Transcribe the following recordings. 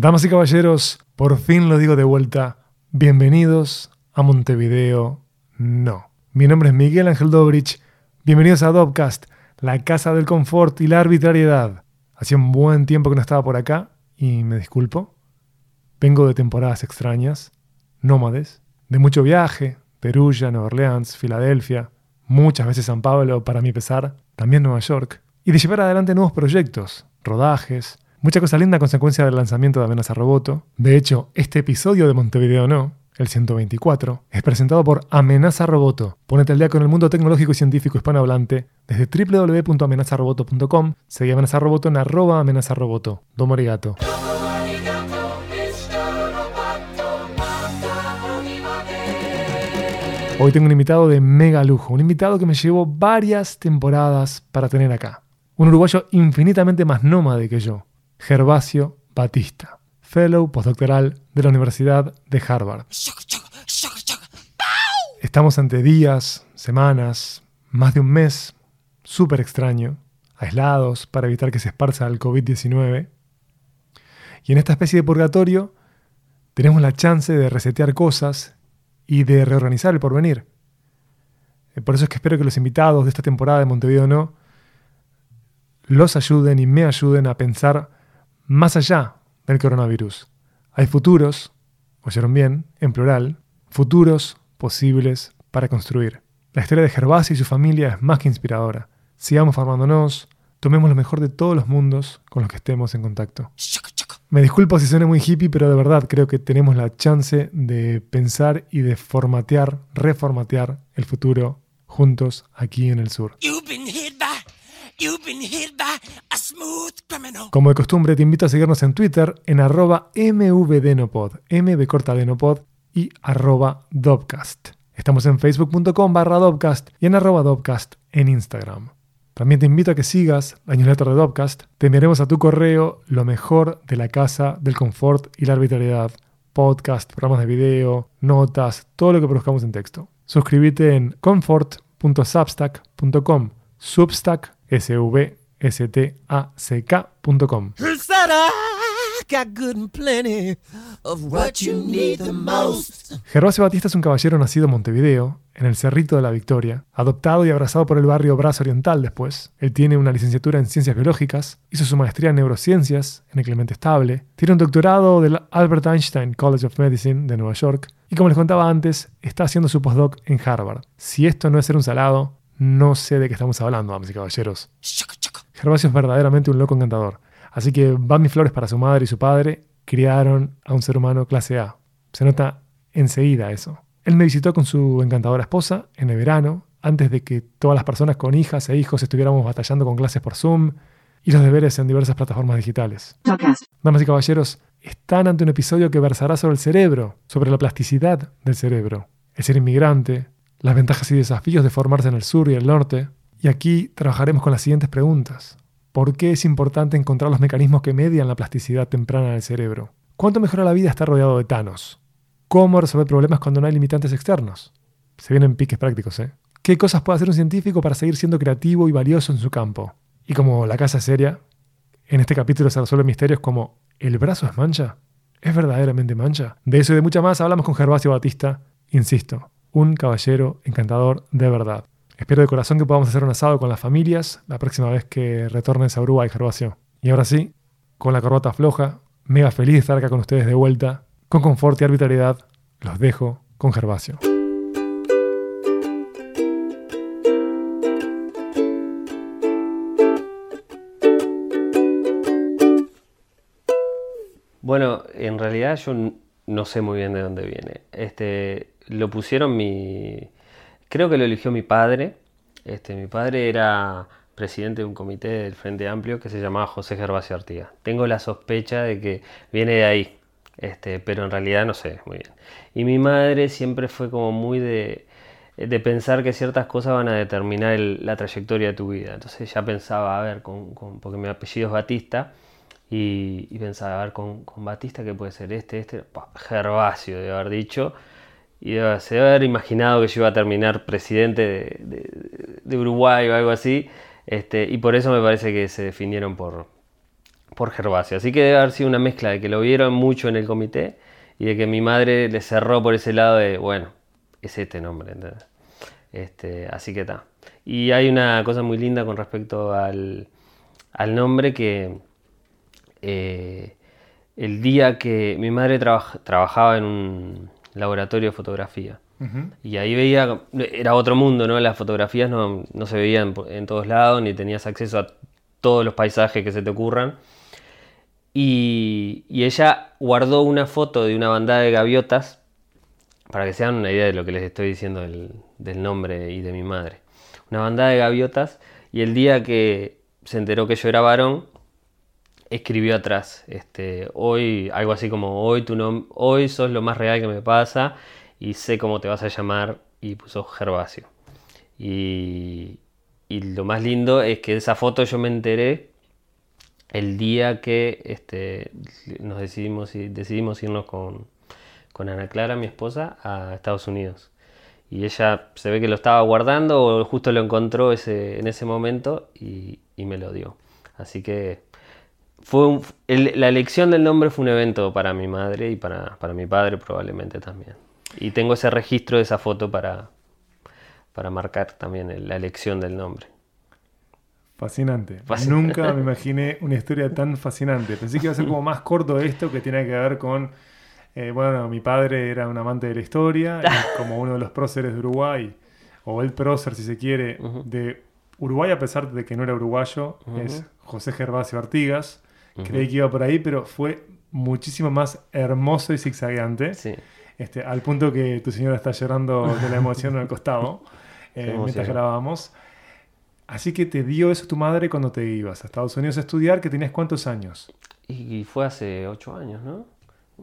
Damas y caballeros, por fin lo digo de vuelta. Bienvenidos a Montevideo No. Mi nombre es Miguel Ángel Dobrich. Bienvenidos a Dobcast, la casa del confort y la arbitrariedad. Hacía un buen tiempo que no estaba por acá y me disculpo. Vengo de temporadas extrañas, nómades, de mucho viaje, Perugia, Nueva Orleans, Filadelfia, muchas veces San Pablo para mi pesar, también Nueva York, y de llevar adelante nuevos proyectos, rodajes, Mucha cosa linda a consecuencia del lanzamiento de Amenaza Roboto. De hecho, este episodio de Montevideo No, el 124, es presentado por Amenaza Roboto. Ponete al día con el mundo tecnológico y científico hispanohablante desde www.amenazaroboto.com. Seguí Amenaza Roboto en arroba Amenaza Roboto. Domo. Hoy tengo un invitado de mega lujo, un invitado que me llevó varias temporadas para tener acá. Un uruguayo infinitamente más nómade que yo, Gervasio Batista, fellow postdoctoral de la Universidad de Harvard. Estamos ante días, semanas, más de un mes, súper extraño, aislados para evitar que se esparza el COVID-19. Y en esta especie de purgatorio tenemos la chance de resetear cosas y de reorganizar el porvenir. Eh, por eso es que espero que los invitados de esta temporada de Montevideo No los ayuden y me ayuden a pensar más allá del coronavirus. Hay futuros, oyeron bien, en plural, futuros posibles para construir. La historia de Gervasio y su familia es más que inspiradora. Sigamos formándonos, tomemos lo mejor de todos los mundos con los que estemos en contacto. Me disculpo si suene muy hippie, pero de verdad creo que tenemos la chance de pensar y de formatear, reformatear el futuro juntos aquí en el sur. Como de costumbre, te invito a seguirnos en Twitter en arroba mvdenopod, mv corta denopod y arroba. Estamos en facebook.com barra dobcast y en arroba en Instagram. También te invito a que sigas la newsletter de Dobcast. Te enviaremos a tu correo lo mejor de la casa del confort y la arbitrariedad. Podcast, programas de video, notas, todo lo que produzcamos en texto. Suscríbete en comfort.substack.com. Substack svstack.com. Gervasio Batista es un caballero nacido en Montevideo, en el Cerrito de la Victoria, adoptado y abrazado por el barrio Brazo Oriental después. Él tiene una licenciatura en Ciencias Biológicas, hizo su maestría en Neurociencias en el Clemente Estable, tiene un doctorado del Albert Einstein College of Medicine de Nueva York y como les contaba antes, está haciendo su postdoc en Harvard. Si esto no es ser un salado, no sé de qué estamos hablando, damas y caballeros. Gervasio es verdaderamente un loco encantador. Así que van mis flores para su madre y su padre. Criaron a un ser humano clase A. Se nota enseguida eso. Él me visitó con su encantadora esposa en el verano, antes de que todas las personas con hijas e hijos estuviéramos batallando con clases por Zoom y los deberes en diversas plataformas digitales. Damas y caballeros, están ante un episodio que versará sobre el cerebro, sobre la plasticidad del cerebro, el ser inmigrante, las ventajas y desafíos de formarse en el sur y el norte. Y aquí trabajaremos con las siguientes preguntas. ¿Por qué es importante encontrar los mecanismos que median la plasticidad temprana del cerebro? ¿Cuánto mejora la vida estar rodeado de Thanos? ¿Cómo resolver problemas cuando no hay limitantes externos? Se vienen piques prácticos, ¿eh? ¿Qué cosas puede hacer un científico para seguir siendo creativo y valioso en su campo? Y como la casa es seria, en este capítulo se resuelven misterios como ¿el brazo es mancha? ¿Es verdaderamente mancha? De eso y de mucha más hablamos con Gervasio Batista, insisto, un caballero encantador de verdad. Espero de corazón que podamos hacer un asado con las familias la próxima vez que retornes a Uruguay, Gervasio. Y ahora sí, con la corbata floja, mega feliz de estar acá con ustedes de vuelta, con confort y arbitrariedad, los dejo con Gervasio. Bueno, en realidad yo no sé muy bien de dónde viene. Este, lo pusieron mi... Creo que lo eligió mi padre. Este, mi padre era presidente de un comité del Frente Amplio que se llamaba José Gervasio Artigas. Tengo la sospecha de que viene de ahí, este, pero en realidad no sé muy bien. Y mi madre siempre fue como muy de, de pensar que ciertas cosas van a determinar la trayectoria de tu vida. Entonces ya pensaba, a ver, con, porque mi apellido es Batista, y, pensaba, a ver, con, con Batista, ¿qué puede ser? Este, este, Gervasio, de haber dicho y se debe haber imaginado que yo iba a terminar presidente de, Uruguay o algo así. Este, y por eso me parece que se definieron por, por Gervasio. Así que debe haber sido una mezcla de que lo vieron mucho en el comité y de que mi madre le cerró por ese lado de, bueno, es este nombre. Este, así que está. Y hay una cosa muy linda con respecto al, al nombre que eh, el día que mi madre trabajaba en un laboratorio de fotografía. Y ahí veía, era otro mundo, ¿no? Las fotografías no, no se veían en todos lados, ni tenías acceso a todos los paisajes que se te ocurran. Y, ella guardó una foto de una bandada de gaviotas, para que se hagan una idea de lo que les estoy diciendo del, del nombre y de mi madre. Una bandada de gaviotas, y el día que se enteró que yo era varón, escribió atrás, este, hoy, algo así como, hoy, tu hoy sos lo más real que me pasa y sé cómo te vas a llamar, y puso Gervasio. Y, y lo más lindo es que esa foto yo me enteré el día que este, nos decidimos, decidimos irnos con, Ana Clara, mi esposa, a Estados Unidos. Y ella se ve que lo estaba guardando o justo lo encontró ese, en ese momento y, me lo dio. Así que fue la elección del nombre fue un evento para mi madre y para, para, mi padre probablemente también. Y tengo ese registro de esa foto para, para marcar también la elección del nombre. Fascinante. Nunca me imaginé una historia tan fascinante. Pensé que iba a ser como más corto esto que tiene que ver con, eh, bueno, mi padre era un amante de la historia, como uno de los próceres de Uruguay, o el prócer si se quiere, de Uruguay a pesar de que no era uruguayo, es José Gervasio Artigas. Creí que iba por ahí, pero fue muchísimo más hermoso y zigzagueante. Este, al punto que tu señora está llorando de la emoción al costado eh, mientras grabamos. Así que te dio eso tu madre cuando te ibas a Estados Unidos a estudiar, que tenías cuántos años. Y, fue hace ocho años, ¿no?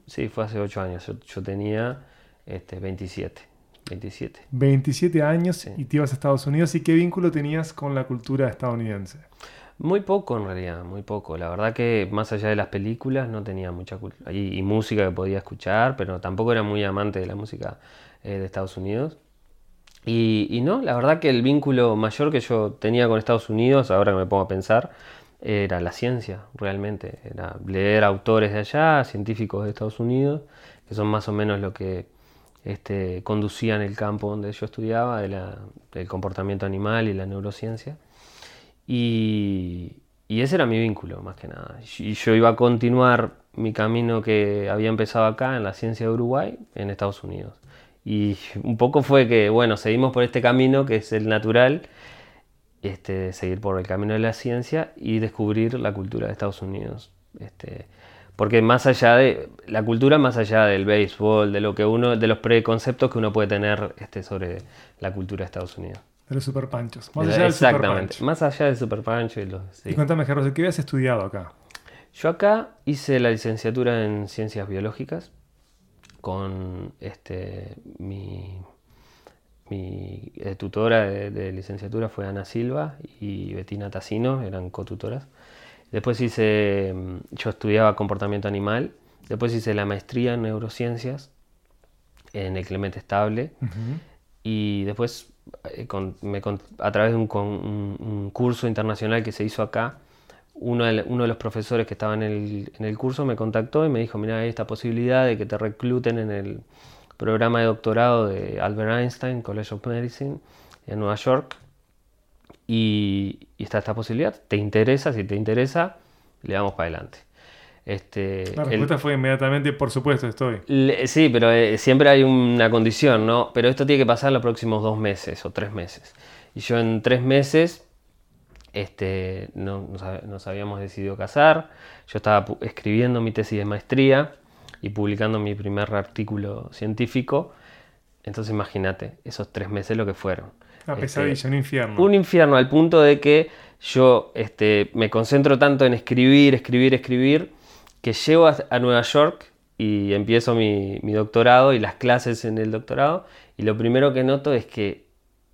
Sí, fue hace ocho años. Yo, tenía este, 27. 27. 27 años y te ibas a Estados Unidos. ¿Y qué vínculo tenías con la cultura estadounidense? Muy poco en realidad, muy poco. La verdad que más allá de las películas no tenía mucha cultura. Y, música que podía escuchar, pero tampoco era muy amante de la música eh, de Estados Unidos. Y, no, la verdad que el vínculo mayor que yo tenía con Estados Unidos, ahora que me pongo a pensar, era la ciencia, realmente. Era leer autores de allá, científicos de Estados Unidos, que son más o menos lo que este, conducían el campo donde yo estudiaba, del comportamiento animal y la neurociencia. Y, y, ese era mi vínculo, más que nada. Y yo iba a continuar mi camino que había empezado acá en la ciencia de Uruguay, en Estados Unidos. Y un poco fue que, bueno, seguimos por este camino que es el natural, este, seguir por el camino de la ciencia y descubrir la cultura de Estados Unidos. Este, porque más allá de la cultura, más allá del béisbol, de lo que uno, de los preconceptos que uno puede tener este, sobre la cultura de Estados Unidos. De los superpanchos. Más allá Exactamente, más allá del superpancho. Y, los, y cuéntame, Carlos, ¿qué habías estudiado acá? Yo acá hice la licenciatura en ciencias biológicas con este, mi, mi eh, tutora de, licenciatura fue Ana Silva y Betina Tassino, eran cotutoras. Después hice, mm, yo estudiaba comportamiento animal, después hice la maestría en neurociencias en el Clemente Estable y después eh, a través de un, curso internacional que se hizo acá, uno de, los profesores que estaba en el, curso me contactó y me dijo, mira, hay esta posibilidad de que te recluten en el programa de doctorado de Albert Einstein College of Medicine en Nueva York. Y, está esta posibilidad, ¿te interesa? Si te interesa, le damos para adelante. Este, la respuesta fue inmediatamente, por supuesto, estoy. sí, pero eh, siempre hay una condición, ¿no? Pero esto tiene que pasar los próximos dos meses o tres meses. Y yo en tres meses este, no, nos, habíamos decidido casar, yo estaba escribiendo mi tesis de maestría y publicando mi primer artículo científico, entonces imagínate, esos tres meses lo que fueron. Una pesadilla, este, un infierno. Un infierno al punto de que yo este, me concentro tanto en escribir, escribir, escribir, que llego a, Nueva York y empiezo mi, doctorado y las clases en el doctorado y lo primero que noto es que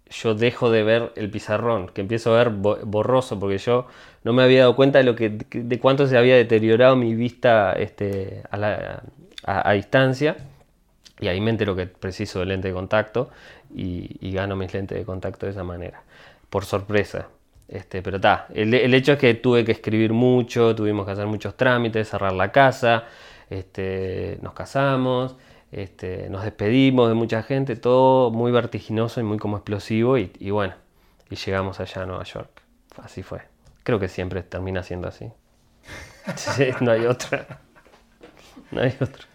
yo dejo de ver el pizarrón, que empiezo a ver borroso, porque yo no me había dado cuenta de, lo que, de cuánto se había deteriorado mi vista este, a, distancia. Y ahí me entero que preciso el lente de contacto y, gano mis lentes de contacto de esa manera, por sorpresa. Este, pero está, el, el, hecho es que tuve que escribir mucho, tuvimos que hacer muchos trámites, cerrar la casa, este, nos casamos, este, nos despedimos de mucha gente, todo muy vertiginoso y muy como explosivo y, bueno, y llegamos allá a Nueva York. Así fue. Creo que siempre termina siendo así. no hay otra. No hay otra.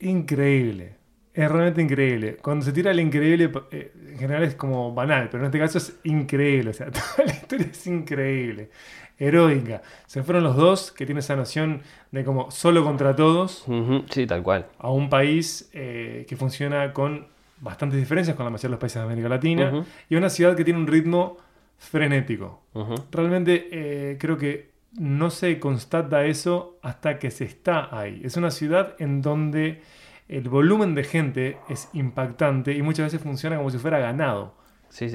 Increíble. Es realmente increíble. Cuando se tira el increíble, eh, en general es como banal, pero en este caso es increíble. O sea, toda la historia es increíble. Heroica. Se fueron los dos que tienen esa noción de como solo contra todos. Sí, tal cual. A un país eh, que funciona con bastantes diferencias con la mayoría de los países de América Latina. Y una ciudad que tiene un ritmo frenético. Realmente eh, creo que no se constata eso hasta que se está ahí. Es una ciudad en donde el volumen de gente es impactante y muchas veces funciona como si fuera ganado.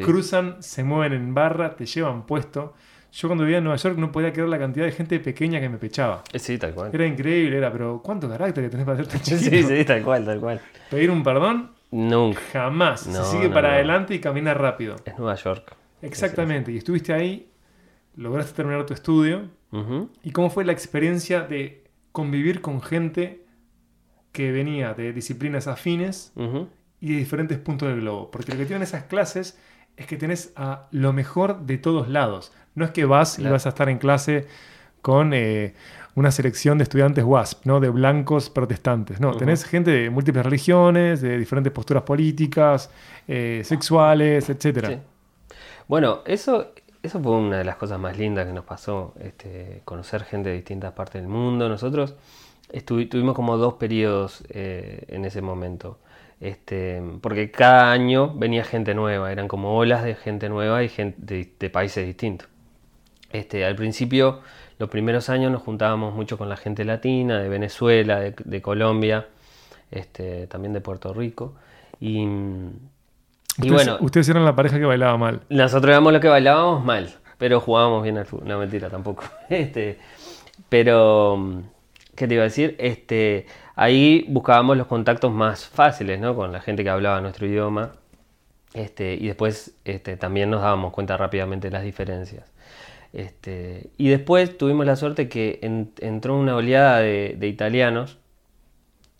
Cruzan, se mueven en barra, te llevan puesto. Yo cuando vivía en Nueva York no podía creer la cantidad de gente pequeña que me pechaba. Eh, sí, tal cual. Era increíble, era, pero ¿cuánto carácter que tenés para hacerte chiquito? Sí, sí, tal cual, tal cual. Pedir un perdón, Nunca. jamás. se sigue para adelante y camina rápido. Es Nueva York. Exactamente. Y estuviste ahí, lograste terminar tu estudio. ¿Y cómo fue la experiencia de convivir con gente que venía de disciplinas afines y de diferentes puntos del globo? Porque lo que tienen esas clases es que tenés a lo mejor de todos lados. No es que vas y vas a estar en clase con eh, una selección de estudiantes WASP, ¿no? de blancos protestantes. No, tenés gente de múltiples religiones, de diferentes posturas políticas, eh, sexuales, etc. Bueno, eso, eso fue una de las cosas más lindas que nos pasó, este, conocer gente de distintas partes del mundo. Nosotros tuvimos como dos periodos eh, en ese momento. Este, porque cada año venía gente nueva, eran como olas de gente nueva y gente de, países distintos. Este, al principio, los primeros años nos juntábamos mucho con la gente latina, de Venezuela, de, Colombia, este, también de Puerto Rico. Y, y bueno. Ustedes eran la pareja que bailaba mal. Nosotros éramos los que bailábamos mal, pero jugábamos bien al fútbol. No, mentira, tampoco. Este, pero, ¿qué te iba a decir? Este, ahí buscábamos los contactos más fáciles, ¿no? Con la gente que hablaba nuestro idioma. Este, y después este, también nos dábamos cuenta rápidamente de las diferencias. Este, y después tuvimos la suerte que entró una oleada de, italianos.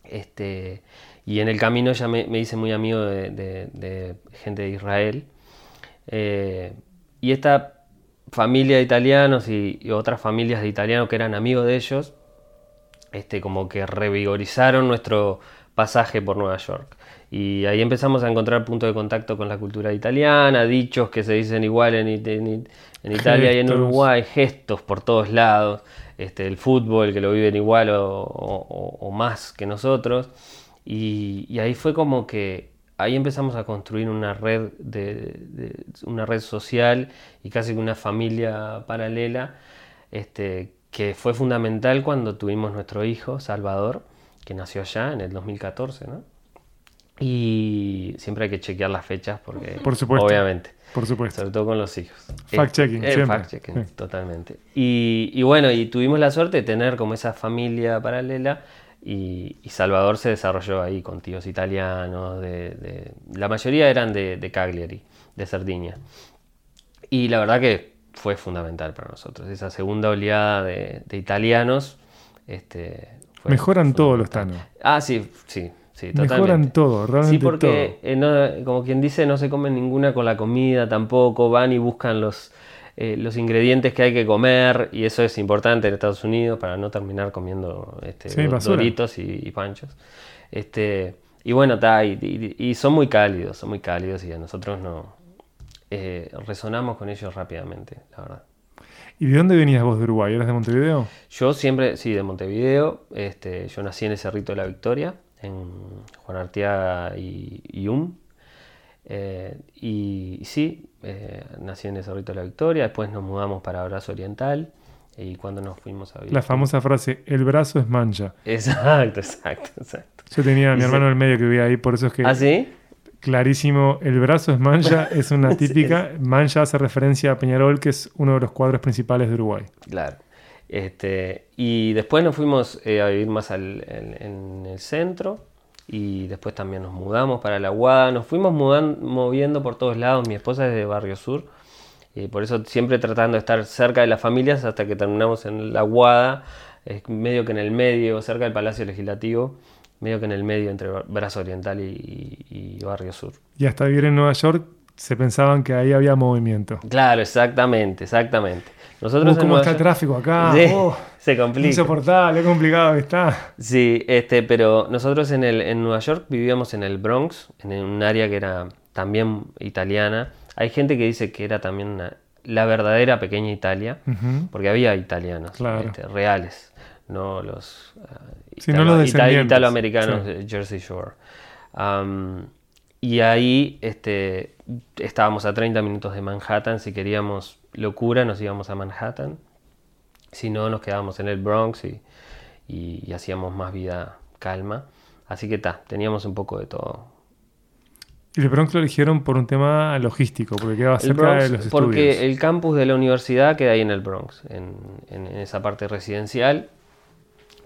Este, y en el camino ya me, hice muy amigo de, gente de Israel. Eh, y esta familia de italianos y, otras familias de italianos que eran amigos de ellos, este, como que revigorizaron nuestro pasaje por Nueva York. Y ahí empezamos a encontrar puntos de contacto con la cultura italiana, dichos que se dicen igual en, Italia y en Uruguay, gestos por todos lados, este, el fútbol que lo viven igual o más que nosotros. Y, ahí fue como que ahí empezamos a construir una red, de, una red social y casi una familia paralela, este, que fue fundamental cuando tuvimos nuestro hijo, Salvador, que nació allá en el 2014, ¿no? Y siempre hay que chequear las fechas porque, Por supuesto. obviamente. Por supuesto. Sobre todo con los hijos. Fact-checking, eh, Fact-checking, totalmente. Y, y, bueno, y tuvimos la suerte de tener como esa familia paralela y, Salvador se desarrolló ahí con tíos italianos, de, la mayoría eran de, Cagliari, de Sardinia. Y la verdad que fue fundamental para nosotros, esa segunda oleada de, italianos. Este, Mejoran todo los tanos. Ah, sí, sí, sí, totalmente. Mejoran todo, realmente Sí, porque eh, como quien dice, no se comen ninguna con la comida tampoco, van y buscan los, eh, los ingredientes que hay que comer, y eso es importante en Estados Unidos para no terminar comiendo este, doritos y, panchos. Este, y bueno, está y, son muy cálidos, son muy cálidos y a nosotros no eh, resonamos con ellos rápidamente, la verdad. ¿Y de dónde venías vos de Uruguay? ¿Eras de Montevideo? Yo siempre, sí, de Montevideo. Este, yo nací en el Cerrito de la Victoria, en Juan Arteaga y, y Um. Eh, y, sí, eh, nací en el Cerrito de la Victoria, después nos mudamos para Brazo Oriental y cuando nos fuimos a vivir. La famosa frase, el brazo es mancha. Exacto, exacto, exacto. Yo tenía a mi hermano en el medio que vivía ahí, por eso es que... ¿Ah, sí? Clarísimo, el brazo es mancha, es una típica. Mancha hace referencia a Peñarol, que es uno de los cuadros principales de Uruguay. Claro. Este, y después nos fuimos eh, a vivir más en el centro, y después también nos mudamos para la Guada, nos fuimos moviendo por todos lados, mi esposa es de Barrio Sur Y por eso siempre tratando de estar cerca de las familias hasta que terminamos en la Guada, medio que en el medio, cerca del Palacio Legislativo, medio que en el medio entre Brazo Oriental y, Barrio Sur. Y hasta vivir en Nueva York se pensaban que ahí había movimiento. Claro, exactamente, exactamente. Nosotros ¿Cómo está el tráfico acá? Oh, se complica. Insoportable, complicado que está. Sí, este, pero nosotros en, el, en Nueva York vivíamos en el Bronx, en un área que era también italiana. Hay gente que dice que era también la verdadera pequeña Italia, porque había italianos este, reales, no los, uh, italoamericanos de Jersey Shore. y ahí este, estábamos a 30 minutos de Manhattan, si queríamos locura nos íbamos a Manhattan, si no nos quedábamos en el Bronx y, y hacíamos más vida calma. Así que está, teníamos un poco de todo. Y el Bronx lo eligieron por un tema logístico, porque quedaba cerca de los estudios. Porque el campus de la universidad queda ahí en el Bronx, en, en, esa parte residencial.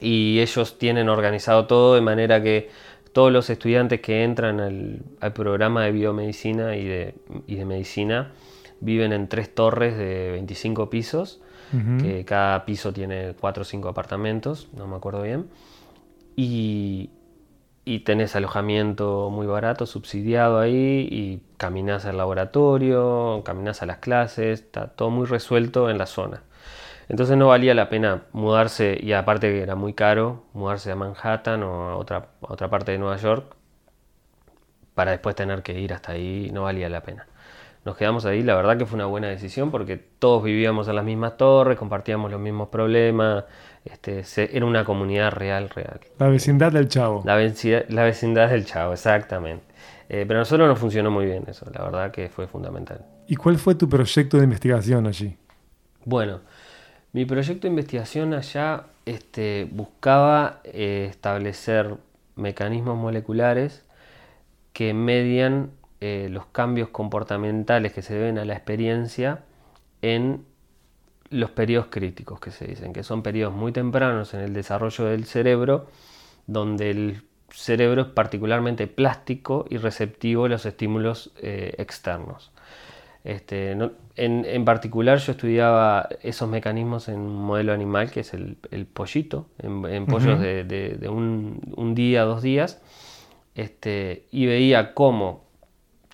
Y ellos tienen organizado todo de manera que todos los estudiantes que entran al, al programa de biomedicina y de, y de, medicina viven en tres torres de 25 pisos, que cada piso tiene cuatro o cinco apartamentos, no me acuerdo bien. Y, y tenés alojamiento muy barato, subsidiado ahí, y caminás al laboratorio, caminás a las clases, está todo muy resuelto en la zona. Entonces no valía la pena mudarse, y aparte que era muy caro, mudarse a Manhattan o a otra, otra parte de Nueva York, para después tener que ir hasta ahí, no valía la pena. Nos quedamos ahí, la verdad que fue una buena decisión porque todos vivíamos en las mismas torres, compartíamos los mismos problemas, este, era una comunidad real, real. La vecindad del Chavo. La, vecindad, la vecindad del Chavo, exactamente. Eh, pero a nosotros nos funcionó muy bien eso, la verdad que fue fundamental. ¿Y cuál fue tu proyecto de investigación allí? Bueno, mi proyecto de investigación allá este, buscaba eh, establecer mecanismos moleculares que median eh, los cambios comportamentales que se deben a la experiencia en los periodos críticos que se dicen, que son periodos muy tempranos en el desarrollo del cerebro, donde el cerebro es particularmente plástico y receptivo a los estímulos eh, externos. Este, en, particular yo estudiaba esos mecanismos en un modelo animal que es el, pollito, en, pollos de, un, día, dos días, este, y veía cómo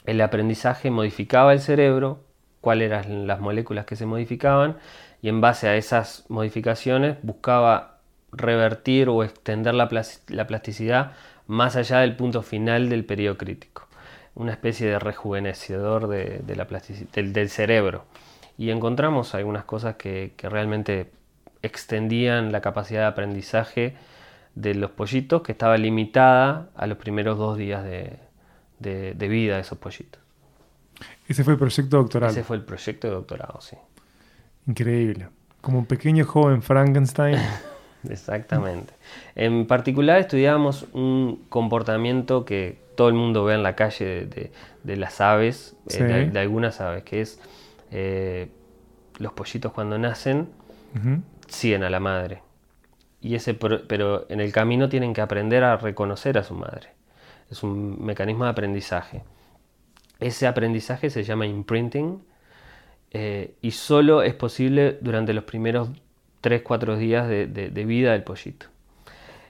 el aprendizaje modificaba el cerebro, cuáles eran las moléculas que se modificaban y en base a esas modificaciones buscaba revertir o extender la, plasticidad más allá del punto final del periodo crítico. Una especie de rejuvenecedor de, la del, cerebro. Y encontramos algunas cosas que, realmente extendían la capacidad de aprendizaje de los pollitos que estaba limitada a los primeros dos días de, de vida de esos pollitos. Ese fue el proyecto doctoral. Ese fue el proyecto de doctorado, sí. Increíble. Como un pequeño joven Frankenstein. Exactamente. En particular estudiábamos un comportamiento que todo el mundo ve en la calle de, las aves, eh, de, algunas aves, que es eh, los pollitos cuando nacen siguen a la madre. Y ese, pero en el camino tienen que aprender a reconocer a su madre. Es un mecanismo de aprendizaje. Ese aprendizaje se llama imprinting eh, y solo es posible durante los primeros 3-4 días de, vida del pollito.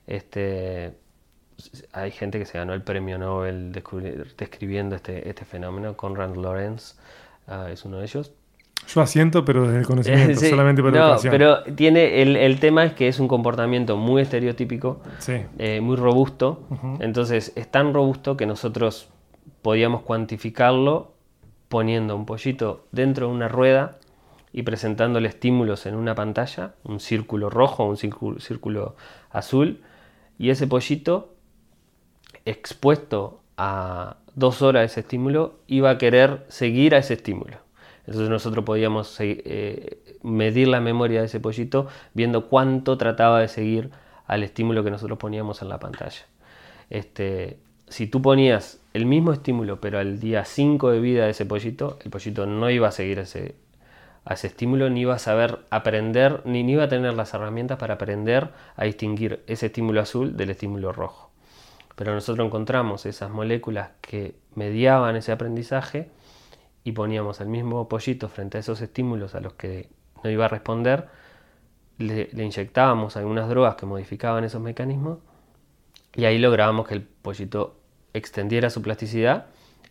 Este, hay gente que se ganó el premio Nobel describiendo este, este fenómeno, Conrad Lorenz ah, es uno de ellos. Yo asiento, pero desde el conocimiento, solamente por no, Pero tiene el, tema es que es un comportamiento muy estereotípico, eh, muy robusto. Entonces es tan robusto que nosotros podíamos cuantificarlo poniendo un pollito dentro de una rueda y presentándole estímulos en una pantalla, un círculo rojo, un círculo, azul, y ese pollito expuesto a dos horas de ese estímulo iba a querer seguir a ese estímulo. Entonces nosotros podíamos eh, medir la memoria de ese pollito viendo cuánto trataba de seguir al estímulo que nosotros poníamos en la pantalla. Este, si tú ponías el mismo estímulo, pero al día 5 de vida de ese pollito, el pollito no iba a seguir ese, a ese estímulo, ni iba a saber aprender, ni, ni iba a tener las herramientas para aprender a distinguir ese estímulo azul del estímulo rojo. Pero nosotros encontramos esas moléculas que mediaban ese aprendizaje y poníamos el mismo pollito frente a esos estímulos a los que no iba a responder, le, inyectábamos algunas drogas que modificaban esos mecanismos y ahí lográbamos que el pollito extendiera su plasticidad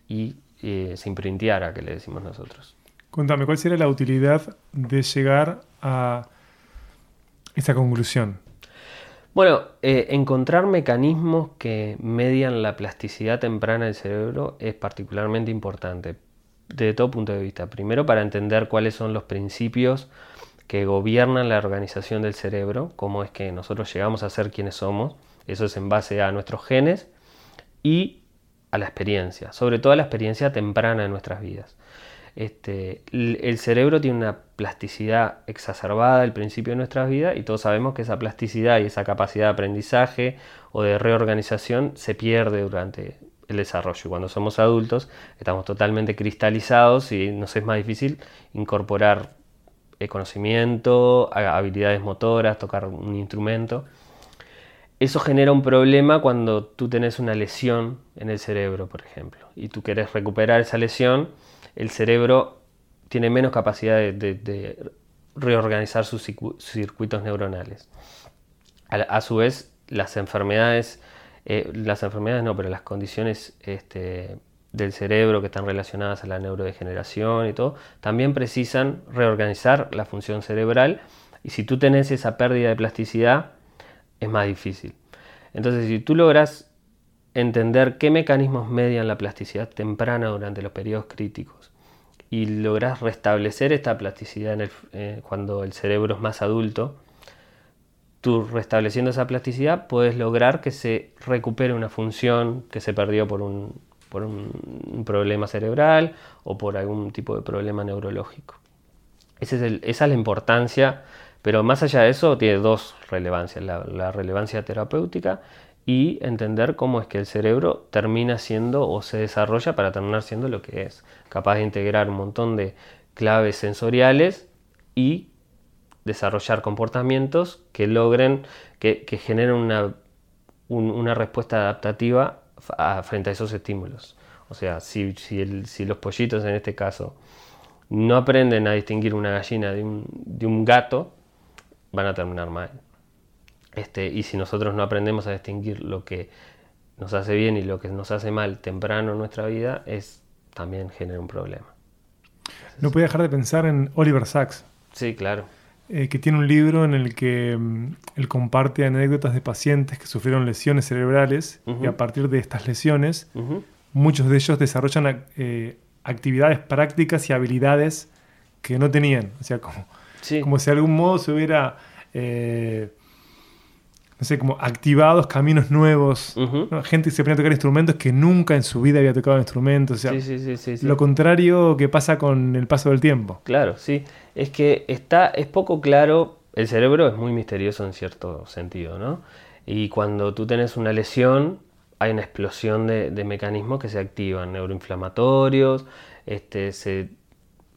y eh, se imprintiara, que le decimos nosotros. Cuéntame, ¿cuál sería la utilidad de llegar a esa conclusión? Bueno, eh, encontrar mecanismos que median la plasticidad temprana del cerebro es particularmente importante, desde todo punto de vista. Primero, para entender cuáles son los principios que gobiernan la organización del cerebro, cómo es que nosotros llegamos a ser quienes somos, eso es en base a nuestros genes y a la experiencia, sobre todo a la experiencia temprana de nuestras vidas. Este, el cerebro tiene una plasticidad exacerbada al principio de nuestras vidas y todos sabemos que esa plasticidad y esa capacidad de aprendizaje o de reorganización se pierde durante el desarrollo. Y cuando somos adultos estamos totalmente cristalizados y nos es más difícil incorporar el conocimiento, habilidades motoras, tocar un instrumento. Eso genera un problema cuando tú tenés una lesión en el cerebro, por ejemplo, y tú querés recuperar esa lesión el cerebro tiene menos capacidad de, reorganizar sus circuitos neuronales. A, su vez, las enfermedades, eh, las enfermedades no, pero las condiciones este, del cerebro que están relacionadas a la neurodegeneración y todo, también precisan reorganizar la función cerebral y si tú tenés esa pérdida de plasticidad, es más difícil. Entonces, si tú logras entender qué mecanismos median la plasticidad temprana durante los periodos críticos y logras restablecer esta plasticidad eh, cuando el cerebro es más adulto, tú restableciendo esa plasticidad puedes lograr que se recupere una función que se perdió por un, por un, problema cerebral o por algún tipo de problema neurológico. esa es la importancia, pero más allá de eso tiene dos relevancias, la relevancia terapéutica y entender cómo es que el cerebro termina siendo o se desarrolla para terminar siendo lo que es, capaz de integrar un montón de claves sensoriales y desarrollar comportamientos que logren, que, generen una, una, respuesta adaptativa frente a esos estímulos. O sea, si, si, los pollitos en este caso no aprenden a distinguir una gallina de un, de un gato, van a terminar mal. Este, y si nosotros no aprendemos a distinguir lo que nos hace bien y lo que nos hace mal temprano en nuestra vida, es también genera un problema. No puedo dejar de pensar en Oliver Sacks. Sí, claro. Eh, que tiene un libro en el que mm, él comparte anécdotas de pacientes que sufrieron lesiones cerebrales y a partir de estas lesiones, muchos de ellos desarrollan eh, actividades prácticas y habilidades que no tenían. O sea, como, como si de algún modo se hubiera eh, no sé, como activados caminos nuevos. Gente que se pone a tocar instrumentos que nunca en su vida había tocado instrumentos. O sea, sí, sí, sí, lo contrario que pasa con el paso del tiempo. Claro, sí. Es que está, es poco claro. El cerebro es muy misterioso en cierto sentido, ¿no? Y cuando tú tienes una lesión, hay una explosión de, de mecanismos que se activan, neuroinflamatorios, este, se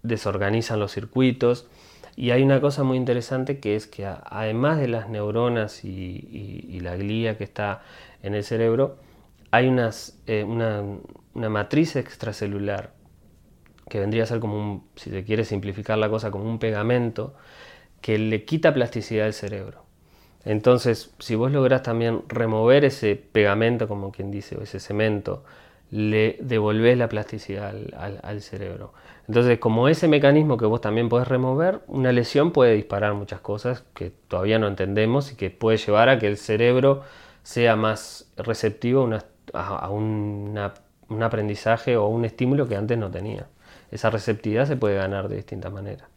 desorganizan los circuitos. Y hay una cosa muy interesante que es que además de las neuronas y, la glía que está en el cerebro, hay eh, una, matriz extracelular que vendría a ser como un, si se quiere simplificar la cosa, como un pegamento que le quita plasticidad al cerebro. Entonces, si vos lográs también remover ese pegamento, como quien dice, o ese cemento, le devolvés la plasticidad al cerebro. Entonces, como ese mecanismo que vos también podés remover, una lesión puede disparar muchas cosas que todavía no entendemos y que puede llevar a que el cerebro sea más receptivo a, un aprendizaje o un estímulo que antes no tenía. Esa receptividad se puede ganar de distintas maneras.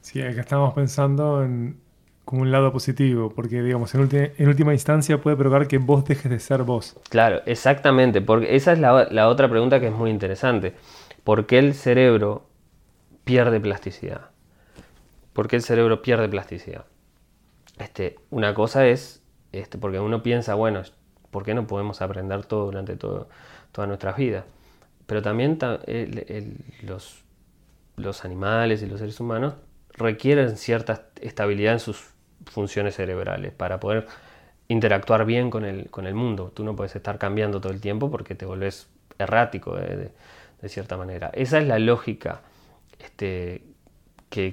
Sí, acá estamos pensando en como un lado positivo, porque digamos, en, última instancia puede provocar que vos dejes de ser vos. Claro, exactamente, porque esa es la otra pregunta que es muy interesante. ¿Por qué el cerebro pierde plasticidad? ¿Por qué el cerebro pierde plasticidad? Este, una cosa es, este, porque uno piensa, bueno, ¿por qué no podemos aprender todo durante todo, toda nuestra vida? Pero también los, los animales y los seres humanos requieren cierta estabilidad en sus funciones cerebrales para poder interactuar bien con el, con el mundo. Tú no puedes estar cambiando todo el tiempo porque te volvés errático. De cierta manera. Esa es la lógica este, que,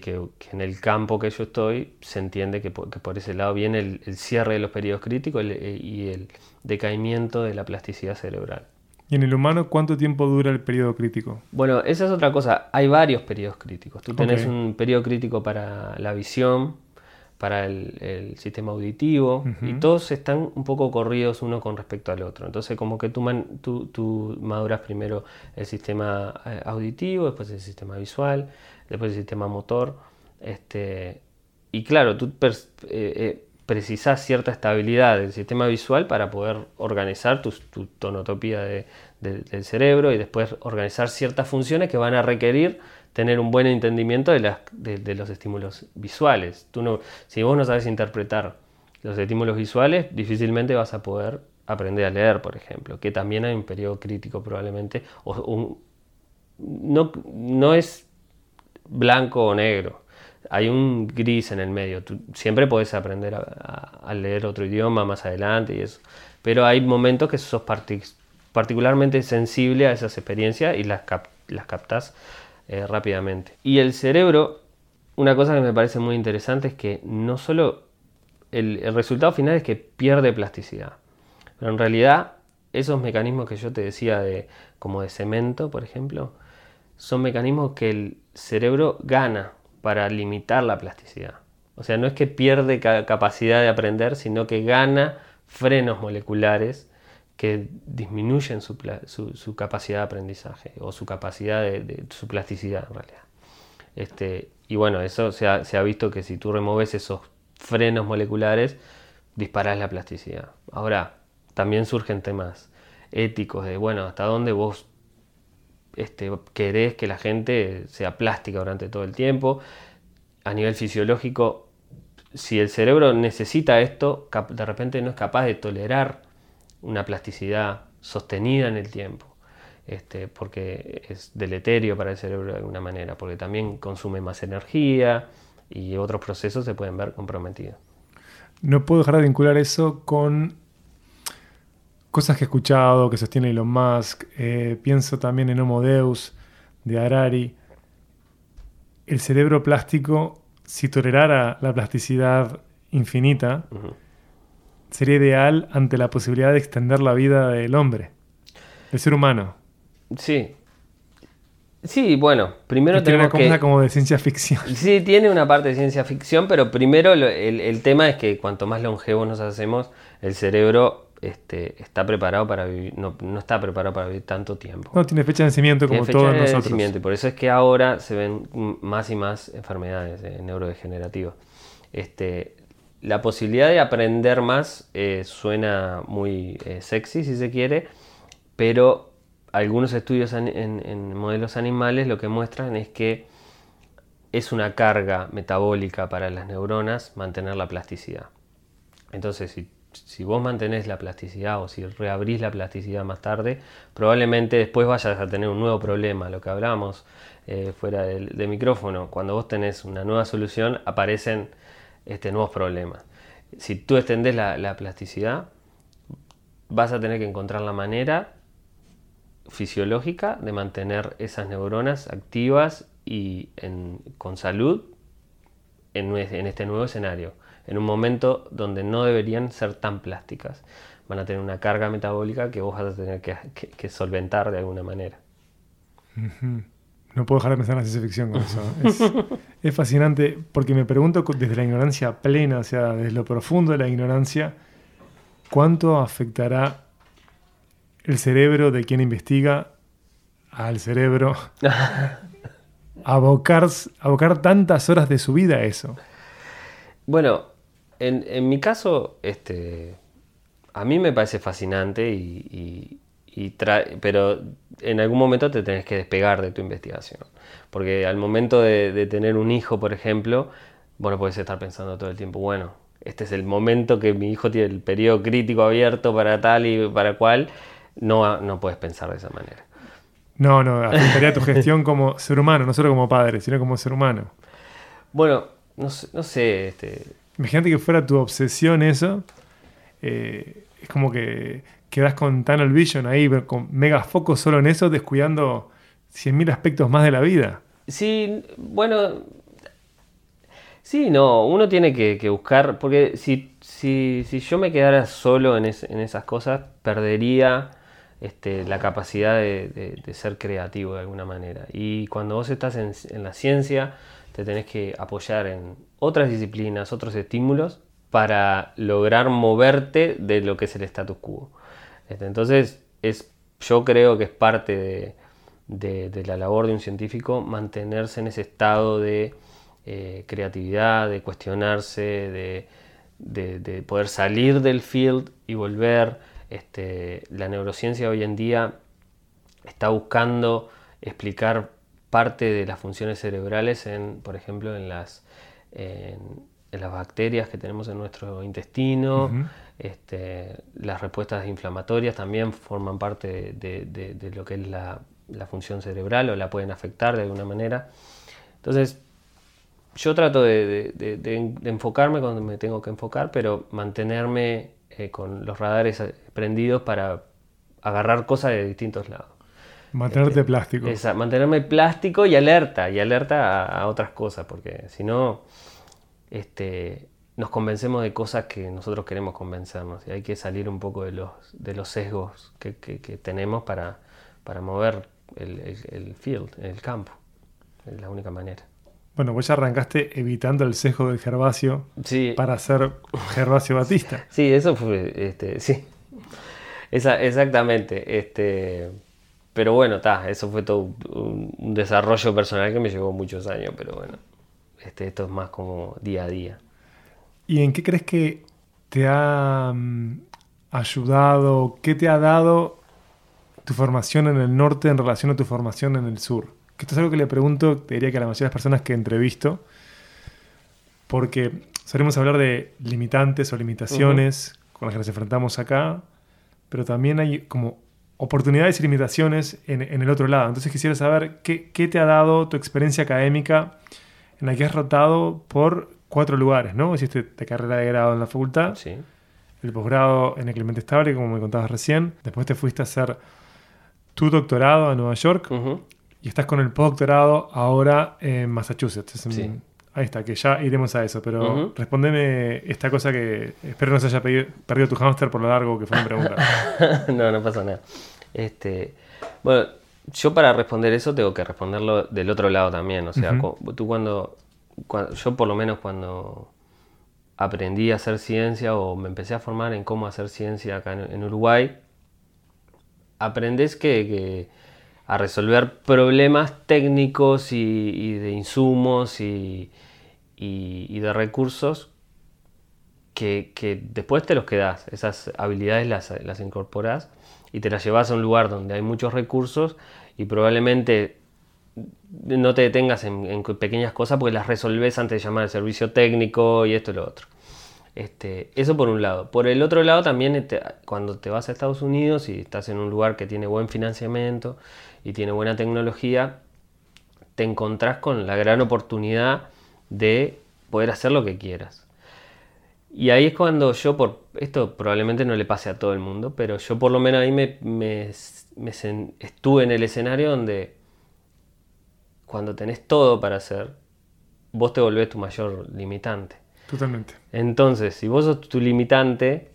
en el campo que yo estoy se entiende que por, ese lado viene el, cierre de los periodos críticos y el decaimiento de la plasticidad cerebral. ¿Y en el humano cuánto tiempo dura el periodo crítico? Bueno, esa es otra cosa. Hay varios periodos críticos. Tú tenés un periodo crítico para la visión, para el, sistema auditivo, y todos están un poco corridos uno con respecto al otro. Entonces, como que tú, tú, maduras primero el sistema eh, auditivo, después el sistema visual, después el sistema motor. Este, y claro, tú eh, eh, precisas cierta estabilidad del sistema visual para poder organizar tu, tonotopía del cerebro y después organizar ciertas funciones que van a requerir tener un buen entendimiento de, de, los estímulos visuales. Tú no, si vos no sabes interpretar los estímulos visuales, difícilmente vas a poder aprender a leer, por ejemplo, que también hay un periodo crítico probablemente, o no, no es blanco o negro hay un gris en el medio. Tú siempre puedes aprender a, leer otro idioma más adelante y eso. Pero hay momentos que sos particularmente sensible a esas experiencias y las, las captas eh, rápidamente. Y el cerebro, una cosa que me parece muy interesante es que no solo el, el resultado final es que pierde plasticidad, pero en realidad esos mecanismos que yo te decía de como de cemento, por ejemplo, son mecanismos que el cerebro gana para limitar la plasticidad. O sea, no es que pierde capacidad de aprender, sino que gana frenos moleculares que disminuyen su, capacidad de aprendizaje o su capacidad de, su plasticidad en realidad. Este, y bueno, eso se ha, visto que si tú removes esos frenos moleculares, disparas la plasticidad. Ahora, también surgen temas éticos de, bueno, hasta dónde vos este, querés que la gente sea plástica durante todo el tiempo. A nivel fisiológico, si el cerebro necesita esto, de repente no es capaz de tolerar una plasticidad sostenida en el tiempo. Este, porque es deleterio para el cerebro de alguna manera, porque también consume más energía y otros procesos se pueden ver comprometidos. No puedo dejar de vincular eso con cosas que he escuchado que sostiene Elon Musk. Eh, pienso también en Homo Deus de Harari. El cerebro plástico, si tolerara la plasticidad infinita, sería ideal ante la posibilidad de extender la vida del hombre, del ser humano. Sí. Sí, bueno, primero tiene una cosa como de ciencia ficción. Sí, tiene una parte de ciencia ficción, pero primero el, el tema es que cuanto más longevos nos hacemos, el cerebro este, está preparado para vivir, no, está preparado para vivir tanto tiempo. No tiene fecha de vencimiento como todos nosotros. y por eso es que ahora se ven más y más enfermedades eh, neurodegenerativas. Este, la posibilidad de aprender más eh, suena muy eh, sexy, si se quiere, pero algunos estudios en, modelos animales lo que muestran es que es una carga metabólica para las neuronas mantener la plasticidad. Entonces, si vos mantenés la plasticidad o si reabrís la plasticidad más tarde, probablemente después vayas a tener un nuevo problema. Lo que hablamos eh, fuera del, micrófono, cuando vos tenés una nueva solución, aparecen este, nuevos problemas. Si tú extendés la, plasticidad, vas a tener que encontrar la manera fisiológica de mantener esas neuronas activas y con salud en este nuevo escenario en un momento donde no deberían ser tan plásticas. Van a tener una carga metabólica que vos vas a tener que, solventar de alguna manera. No puedo dejar de pensar en la ciencia ficción con eso. Es, fascinante porque me pregunto desde la ignorancia plena, o sea, desde lo profundo de la ignorancia, ¿cuánto afectará el cerebro de quien investiga al cerebro abocar, abocar tantas horas de su vida a eso? Bueno, en, mi caso, este, a mí me parece fascinante, y, pero en algún momento te tenés que despegar de tu investigación. Porque al momento de, tener un hijo, por ejemplo, bueno, puedes estar pensando todo el tiempo, bueno, este es el momento que mi hijo tiene el periodo crítico abierto para tal y para cual, no, no puedes pensar de esa manera. No, no, afectaría tu gestión como ser humano, no solo como padre, sino como ser humano. Bueno, no, no sé, este, Imagínate que fuera tu obsesión eso. Eh, es como que quedas con Tunnel Vision ahí, con mega foco solo en eso, descuidando 100.000 aspectos más de la vida. Sí, bueno, sí, no, uno tiene que, buscar, porque si, si, si, yo me quedara solo en, en esas cosas, perdería este, la capacidad de, ser creativo de alguna manera. Y cuando vos estás en, la ciencia, te tenés que apoyar en otras disciplinas, otros estímulos, para lograr moverte de lo que es el status quo. Este, entonces, es, yo creo que es parte de, la labor de un científico mantenerse en ese estado de eh, creatividad, de cuestionarse, de, poder salir del field y volver este, la neurociencia hoy en día está buscando explicar parte de las funciones cerebrales en, por ejemplo, en las, en, las bacterias que tenemos en nuestro intestino. Este, las respuestas inflamatorias también forman parte de, lo que es la, función cerebral o la pueden afectar de alguna manera. Entonces, yo trato de, enfocarme cuando me tengo que enfocar, pero mantenerme eh, con los radares prendidos para agarrar cosas de distintos lados. Mantenerte este, plástico. mantenerme plástico y alerta, y alerta a, otras cosas, porque si no, este, nos convencemos de cosas que nosotros queremos convencernos, y hay que salir un poco de los, de los sesgos que, tenemos para, para mover el, el, el field, el campo. Es la única manera. Bueno, vos ya arrancaste evitando el sesgo del Gervasio para ser Gervasio Batista. Sí, eso fue, este, sí. exactamente. Este, pero bueno, está, eso fue todo un, desarrollo personal que me llevó muchos años, pero bueno, este, esto es más como día a día. ¿Y en qué crees que te ha mm, ayudado, qué te ha dado tu formación en el norte en relación a tu formación en el sur? que esto es algo que le pregunto, te diría que a la mayoría de las personas que entrevisto, porque solemos hablar de limitantes o limitaciones con las que nos enfrentamos acá, pero también hay como oportunidades y limitaciones en, el otro lado. Entonces quisiera saber qué, te ha dado tu experiencia académica en la que has rotado por cuatro lugares, ¿no? Hiciste de carrera de grado en la facultad, sí. el posgrado en el Clemente Estable, como me contabas recién, después te fuiste a hacer tu doctorado a Nueva York, y estás con el postdoctorado ahora en Massachusetts. Ahí está, que ya iremos a eso, pero respondeme esta cosa que espero no se haya perdido tu hámster por lo largo que fue mi pregunta. no, no pasa nada. Este, bueno, yo para responder eso tengo que responderlo del otro lado también. O sea, tú cuando, yo por lo menos cuando aprendí a hacer ciencia o me empecé a formar en cómo hacer ciencia acá en, Uruguay, aprendes que a resolver problemas técnicos y, de insumos y, de recursos que, después te los quedas. Esas habilidades las, las incorporas y te las llevas a un lugar donde hay muchos recursos y probablemente no te detengas en, pequeñas cosas porque las resolves antes de llamar al servicio técnico y esto y lo otro. Este, eso por un lado. Por el otro lado también este, cuando te vas a Estados Unidos y estás en un lugar que tiene buen financiamiento y tiene buena tecnología, te encontrás con la gran oportunidad de poder hacer lo que quieras. Y ahí es cuando yo, por esto probablemente no le pase a todo el mundo, pero yo por lo menos ahí me, estuve en el escenario donde cuando tenés todo para hacer, vos te volvés tu mayor limitante. Totalmente. Entonces, si vos sos tu limitante,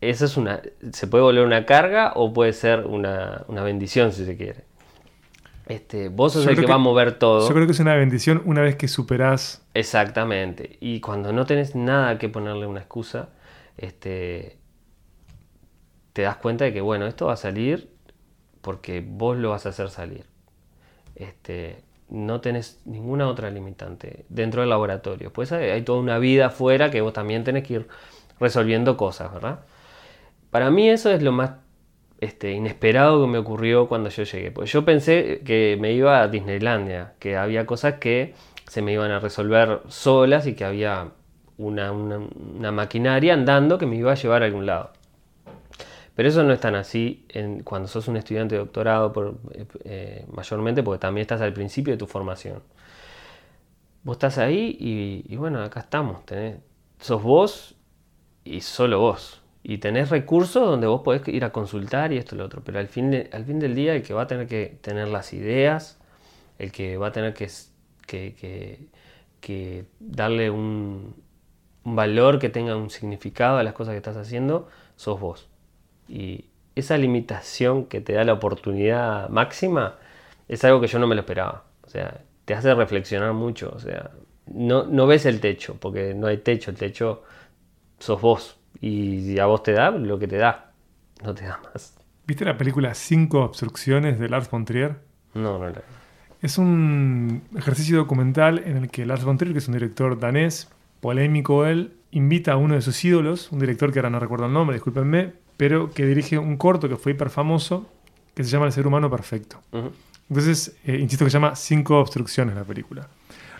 eso es una, se puede volver una carga o puede ser una, bendición si se quiere. Este, vos sos el que, va a mover todo. Yo creo que es una bendición una vez que superás. Exactamente. Y cuando no tenés nada que ponerle una excusa, este, te das cuenta de que, bueno, esto va a salir porque vos lo vas a hacer salir. Este, no tenés ninguna otra limitante dentro del laboratorio. Pues hay, toda una vida afuera que vos también tenés que ir resolviendo cosas, ¿verdad? Para mí eso es lo más este, inesperado que me ocurrió cuando yo llegué. Porque yo pensé que me iba a Disneylandia, que había cosas que se me iban a resolver solas y que había una, maquinaria andando que me iba a llevar a algún lado. Pero eso no es tan así cuando sos un estudiante de doctorado, por, eh, eh, mayormente porque también estás al principio de tu formación. Vos estás ahí y, bueno, acá estamos. Sos vos y solo vos y tenés recursos donde vos podés ir a consultar y esto y lo otro. Pero al fin, al fin del día el que va a tener que tener las ideas, el que va a tener que, que, darle un, valor, que tenga un significado a las cosas que estás haciendo, sos vos. Y esa limitación que te da la oportunidad máxima es algo que yo no me lo esperaba. O sea, te hace reflexionar mucho. O sea, no, no ves el techo, porque no hay techo, el techo sos vos. Y a vos te da lo que te da, no te da más. ¿Viste la película Cinco obstrucciones de Lars von Trier? No, no la Es un ejercicio documental en el que Lars von Trier, que es un director danés, polémico él, invita a uno de sus ídolos, un director que ahora no recuerdo el nombre, discúlpenme, pero que dirige un corto que fue hiper famoso, que se llama El ser humano perfecto. Entonces, eh, insisto que se llama Cinco obstrucciones la película.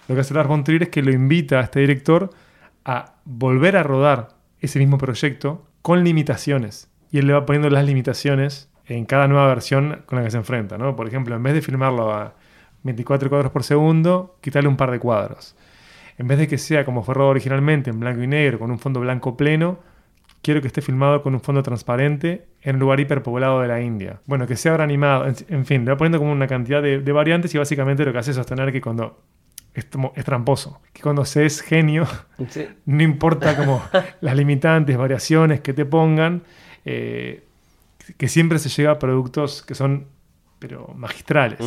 Lo que hace Lars von Trier es que lo invita a este director a volver a rodar ese mismo proyecto con limitaciones. Y él le va poniendo las limitaciones en cada nueva versión con la que se enfrenta. ¿no? Por ejemplo, en vez de filmarlo a 24 cuadros por segundo, quitarle un par de cuadros. En vez de que sea como fue rodado originalmente, en blanco y negro, con un fondo blanco pleno, quiero que esté filmado con un fondo transparente en un lugar hiperpoblado de la India. Bueno, que sea ahora animado, en, fin, le va poniendo como una cantidad de, de, variantes y básicamente lo que hace es sostener que cuando es, tramposo. Que cuando se es genio, no importa como las limitantes, variaciones que te pongan, eh, que siempre se llega a productos que son, pero magistrales.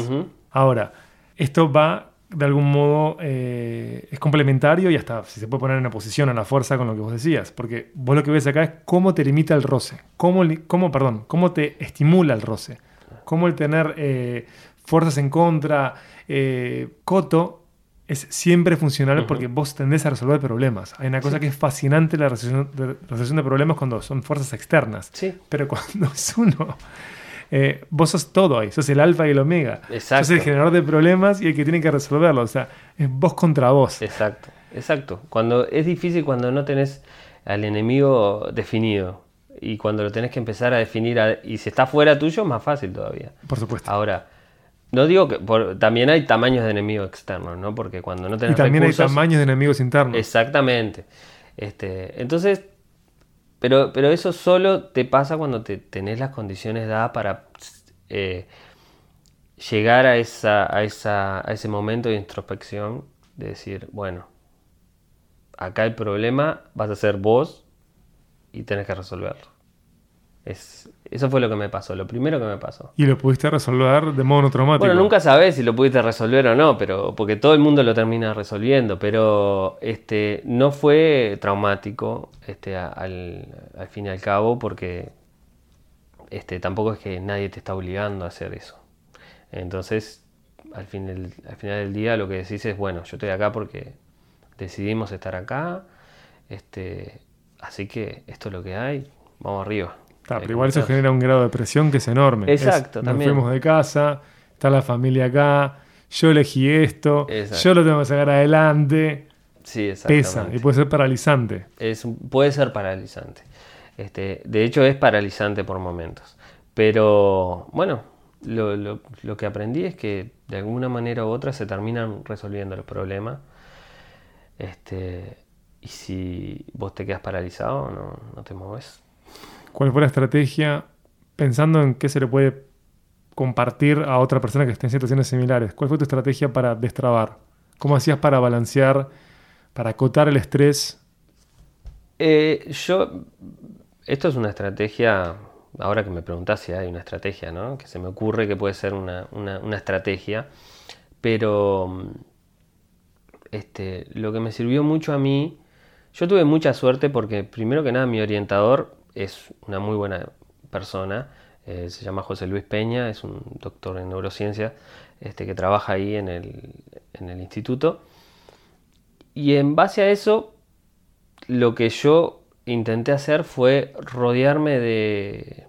Ahora, esto va de algún modo, eh, es complementario y hasta si se puede poner en una posición a la fuerza con lo que vos decías, porque vos lo que ves acá es cómo te limita el roce, cómo, cómo perdón, cómo te estimula el roce, cómo el tener eh, fuerzas en contra, coto es siempre funcional porque vos tendés a resolver problemas. Hay una cosa que es fascinante la resolución de, problemas cuando son fuerzas externas. Sí. Pero cuando es uno, eh, vos sos todo ahí, sos el alfa y el omega. Exacto. Sos el generador de problemas y el que tiene que resolverlo. O sea, es vos contra vos. Exacto, exacto. Cuando es difícil cuando no tenés al enemigo definido. Y cuando lo tenés que empezar a definir, y si está fuera tuyo, más fácil todavía. Por supuesto. Ahora, no digo que también hay tamaños de enemigos externos, ¿no? Porque cuando no tenés Y también hay tamaños de enemigos internos. Exactamente. Este, entonces, pero, pero eso solo te pasa cuando te, tenés las condiciones dadas para eh, llegar a, esa, a, esa, a ese momento de introspección, de decir, bueno, acá el problema vas a ser vos y tenés que resolverlo. Es, eso fue lo que me pasó, lo primero que me pasó. ¿Y lo pudiste resolver de modo no traumático? Bueno, nunca sabes si lo pudiste resolver o no, pero porque todo el mundo lo termina resolviendo, pero este, no fue traumático este, al, fin y al cabo, porque este, tampoco es que nadie te está obligando a hacer eso. Entonces, al, fin del, al final del día lo que decís es, bueno, yo estoy acá porque decidimos estar acá, este, así que esto es lo que hay, vamos arriba pero igual eso genera un grado de presión que es enorme. Exacto, Nos fuimos de casa, está la familia acá, yo elegí esto, yo lo tengo que sacar adelante. Sí, Pesa y puede ser paralizante. Es, puede ser paralizante. Este, de hecho, es paralizante por momentos. Pero bueno, lo, lo, lo, que aprendí es que de alguna manera u otra se terminan resolviendo los problemas. Este, y si vos te quedas paralizado, no, no te mueves, ¿Cuál fue la estrategia pensando en qué se le puede compartir a otra persona que esté en situaciones similares? ¿Cuál fue tu estrategia para destrabar? ¿Cómo hacías para balancear, para acotar el estrés? Eh, yo, esto es una estrategia, ahora que me preguntás si hay una estrategia, ¿no? Que se me ocurre que puede ser una, estrategia, pero este, lo que me sirvió mucho a mí, yo tuve mucha suerte porque primero que nada mi orientador es una muy buena persona. Eh, se llama José Luis Peña, es un doctor en neurociencia este, que trabaja ahí en el, en el instituto. Y en base a eso, lo que yo intenté hacer fue rodearme de,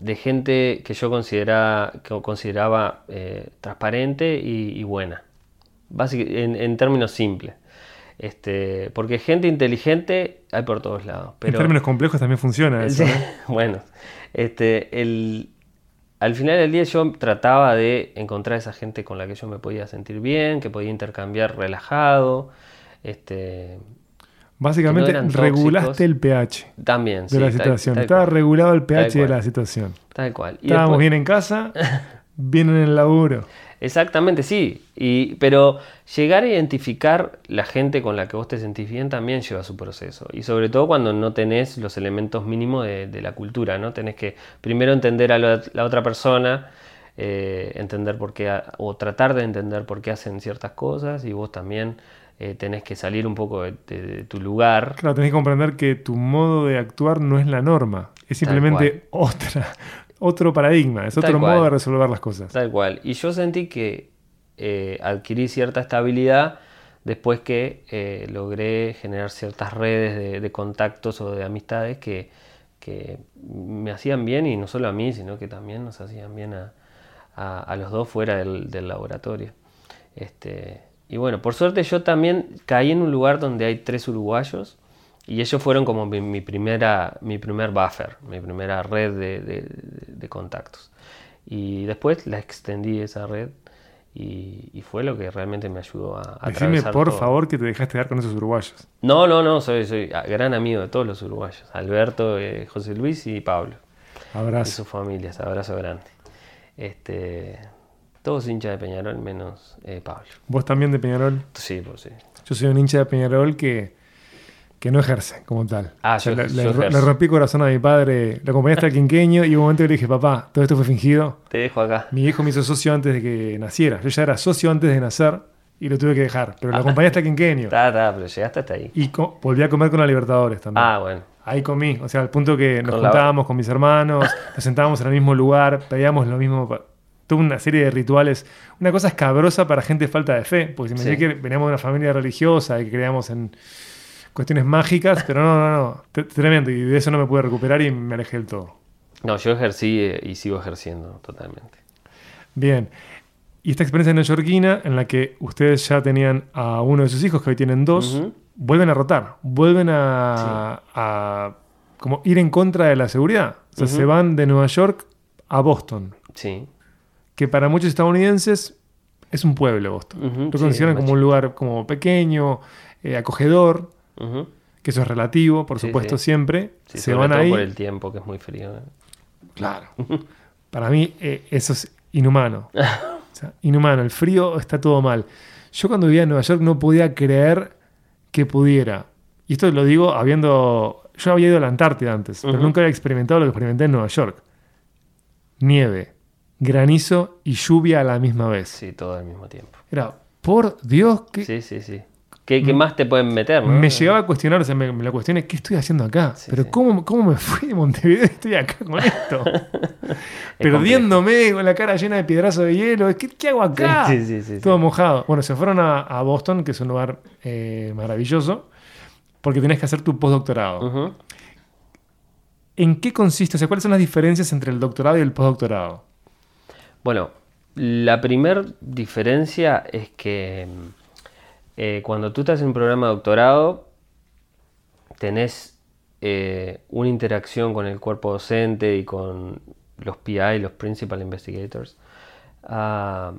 de gente que yo consideraba, que consideraba eh, transparente y, buena. en, en, términos simples. Este, porque gente inteligente hay por todos lados. Pero, en términos complejos también funciona eso. bueno, este, el, al final del día yo trataba de encontrar esa gente con la que yo me podía sentir bien, que podía intercambiar relajado. Este... Básicamente regulaste tóxicos. el pH También, de sí, la situación. tal Estaba cual, regulado el pH de la situación. tal cual. Y Estábamos después- bien en casa, bien en el laburo. Exactamente, sí. Y, pero llegar a identificar la gente con la que vos te sentís bien también lleva su proceso. Y sobre todo cuando no tenés los elementos mínimos de, de la cultura, ¿no? Tenés que primero entender a la, la otra persona, eh, entender por qué, o tratar de entender por qué hacen ciertas cosas, y vos también eh, tenés que salir un poco de, de- de tu lugar. Claro, tenés que comprender que tu modo de actuar no es la norma. Es simplemente otra, otro paradigma, es Tal otro cual. modo de resolver las cosas. Tal cual. Y yo sentí que eh, adquirí cierta estabilidad después que eh, logré generar ciertas redes de, de contactos o de amistades que, que me hacían bien y no solo a mí, sino que también nos hacían bien a, a- a los dos fuera del, del laboratorio. Este, y bueno, por suerte yo también caí en un lugar donde hay tres uruguayos y ellos fueron como mi, mi primera, mi primer buffer, mi primera red de, de- de contactos. Y después la extendí esa red y, y fue lo que realmente me ayudó a, a Decime por todo. favor que te dejaste dar con esos uruguayos. No, no, no, soy, soy gran amigo de todos los uruguayos. Alberto, eh, José Luis y Pablo. Y Abrazo. sus familias, abrazo grande. Este, todos hinchas de Peñarol, menos eh, Pablo. Vos también de Peñarol. Sí, pues sí. Yo soy un hincha de Peñarol que, que no ejerce como tal. Ah, O sea, yo- le, yo le- le rompí corazón a mi padre, lo acompañé hasta el quinqueño y hubo un momento que le dije, papá, todo esto fue fingido. Te dejo acá. Mi hijo me hizo socio antes de que naciera. Yo ya era socio antes de nacer y lo tuve que dejar, pero lo acompañé hasta el quinqueño. Está, está, pero llegaste hasta ahí. Y volví a comer con la Libertadores también. Ah, bueno. Ahí comí, o sea, al punto que nos Con la- juntábamos con mis hermanos, nos sentábamos en el mismo lugar, pedíamos lo mismo. pa- Tuve una serie de rituales. Una cosa escabrosa para gente de falta de fe, porque si me Sí. que veníamos de una familia religiosa y que creíamos en cuestiones mágicas, pero no, no, no. T- Tremendo, y de eso no me pude recuperar y me alejé del todo. No, yo ejercí eh, y sigo ejerciendo totalmente. Bien. Y esta experiencia neoyorquina, en la que ustedes ya tenían a uno de sus hijos, que hoy tienen dos, vuelven a rotar, vuelven a, a como ir en contra de la seguridad. O sea, se van de Nueva York a Boston, Sí. que para muchos estadounidenses es un pueblo Boston. Lo consideran como un lugar como pequeño, eh, acogedor, Que eso es relativo, por Sí, supuesto, sí. siempre. Sí, se van ahí. por el tiempo, que es muy frío. ¿eh? Claro. Para mí eh, eso es inhumano. O sea, inhumano. El frío está todo mal. Yo cuando vivía en Nueva York no podía creer que pudiera. Y esto lo digo habiendo... Yo había ido a la Antártida antes, pero nunca había experimentado lo que experimenté en Nueva York. Nieve, granizo y lluvia a la misma vez. Sí, todo al mismo tiempo. Era, por Dios, que Sí, sí, sí. ¿Qué, qué más te pueden meter, no? me llegaba a cuestionar, o sea, me, me lo cuestioné, ¿qué estoy haciendo acá? Sí, Pero sí. ¿cómo, ¿cómo me fui de Montevideo y estoy acá con esto? Perdiéndome con la cara llena de piedrazos de hielo. ¿Qué, qué hago acá? Sí, sí, sí. Todo mojado. Bueno, se fueron a, a Boston, que es un lugar eh, maravilloso, porque tenés que hacer tu postdoctorado. ¿En qué consiste? O sea, ¿cuáles son las diferencias entre el doctorado y el postdoctorado? Bueno, la primera diferencia es que mm, eh, cuando tú estás en un programa de doctorado, tenés eh, una interacción con el cuerpo docente y con los PI, los Principal Investigators, ah,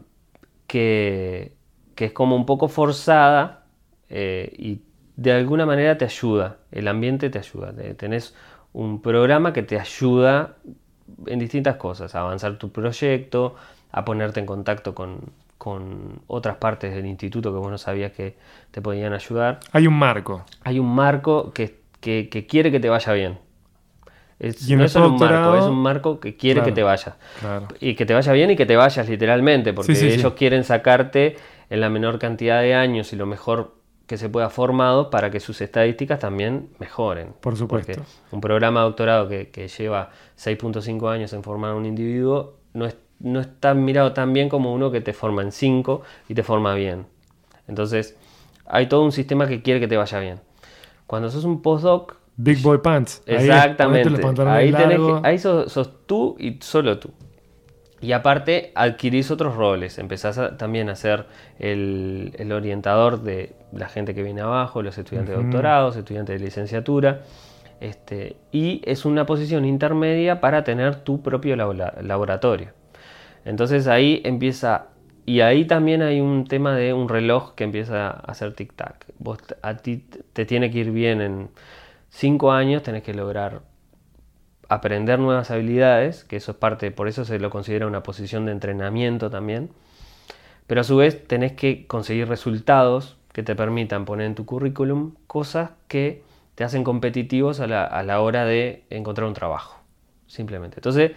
que, que es como un poco forzada eh, y de alguna manera te ayuda, el ambiente te ayuda, te- tenés un programa que te ayuda en distintas cosas, a avanzar tu proyecto, a ponerte en contacto con, con otras partes del instituto que vos no sabías que te podían ayudar. Hay un marco. Hay un marco que, que- que quiere que te vaya bien. Es, Y no es solo un marco, es un marco que quiere Claro. que te vaya. Claro. Y que te vaya bien y que te vayas literalmente, porque Sí, sí, sí. ellos quieren sacarte en la menor cantidad de años y lo mejor que se pueda formado para que sus estadísticas también mejoren. Por supuesto. Porque un programa de doctorado que, que lleva 6.5 años en formar a un individuo no, es, no está mirado tan bien como uno que te forma en 5 y te forma bien. Entonces, hay todo un sistema que quiere que te vaya bien. Cuando sos un postdoc, Big Boy Pants. Exactamente. Ahí, tenés largos. que- ahí sos, sos tú y solo tú. Y aparte adquirís otros roles. Empezás a- también a ser el, el orientador de la gente que viene abajo, los estudiantes de doctorados, estudiantes de licenciatura. Este, y es una posición intermedia para tener tu propio labora- laboratorio. Entonces ahí empieza y ahí también hay un tema de un reloj que empieza a hacer tic-tac. A ti te tiene que ir bien en cinco años, tenés que lograr aprender nuevas habilidades, que eso es parte, por eso se lo considera una posición de entrenamiento también. Pero a su vez tenés que conseguir resultados que te permitan poner en tu currículum cosas que te hacen competitivos a la, hora de encontrar un trabajo. Simplemente. Entonces,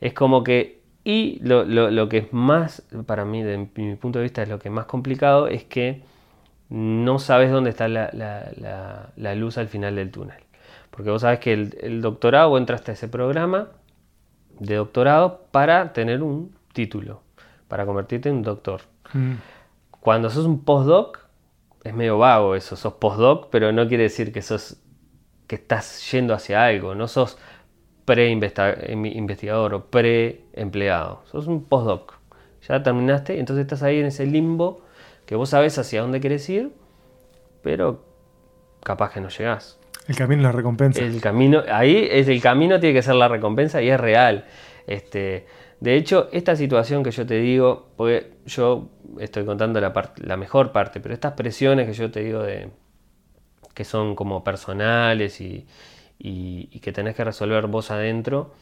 es como que. Y lo, que es más, para mí, de mi punto de vista, es lo que es más complicado, es que no sabes dónde está la, luz al final del túnel. Porque vos sabes que el, doctorado, entraste a ese programa de doctorado para tener un título, para convertirte en un doctor. Mm. Cuando sos un postdoc, es medio vago eso, sos postdoc, pero no quiere decir que sos que estás yendo hacia algo, no sos pre-investigador o pre-empleado, sos un postdoc. Ya terminaste, entonces estás ahí en ese limbo que vos sabes hacia dónde querés ir, pero capaz que no llegás. El camino es la recompensa. El camino, ahí es el camino tiene que ser la recompensa y es real. Este, de hecho, esta situación que yo te digo, porque yo estoy contando la, la mejor parte, pero estas presiones que yo te digo de que son como personales y, y, que tenés que resolver vos adentro,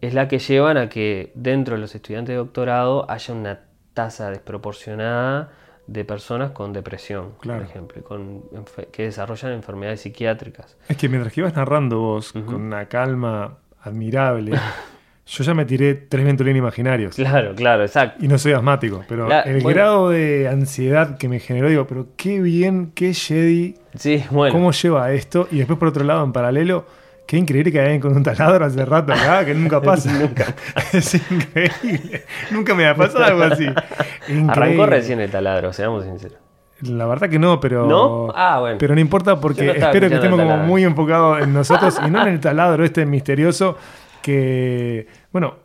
es la que llevan a que dentro de los estudiantes de doctorado haya una tasa desproporcionada de personas con depresión, por ejemplo, con, que desarrollan enfermedades psiquiátricas. Es que mientras que ibas narrando vos con una calma admirable, yo ya me tiré tres ventolines imaginarios. Claro, claro, exacto. Y no soy asmático, pero el grado de ansiedad que me generó, digo, pero qué bien, qué Jedi, sí, bueno. cómo lleva esto. Y después, por otro lado, en paralelo, Qué increíble que hayan con un taladro hace rato acá, que nunca pasa. nunca. es increíble. Nunca me ha pasado algo así. Arrancó recién el taladro, seamos sinceros. La verdad que no, pero. ¿No? Ah, bueno. Pero no importa porque espero que estemos como muy enfocados en nosotros y no en el taladro este misterioso que. Bueno,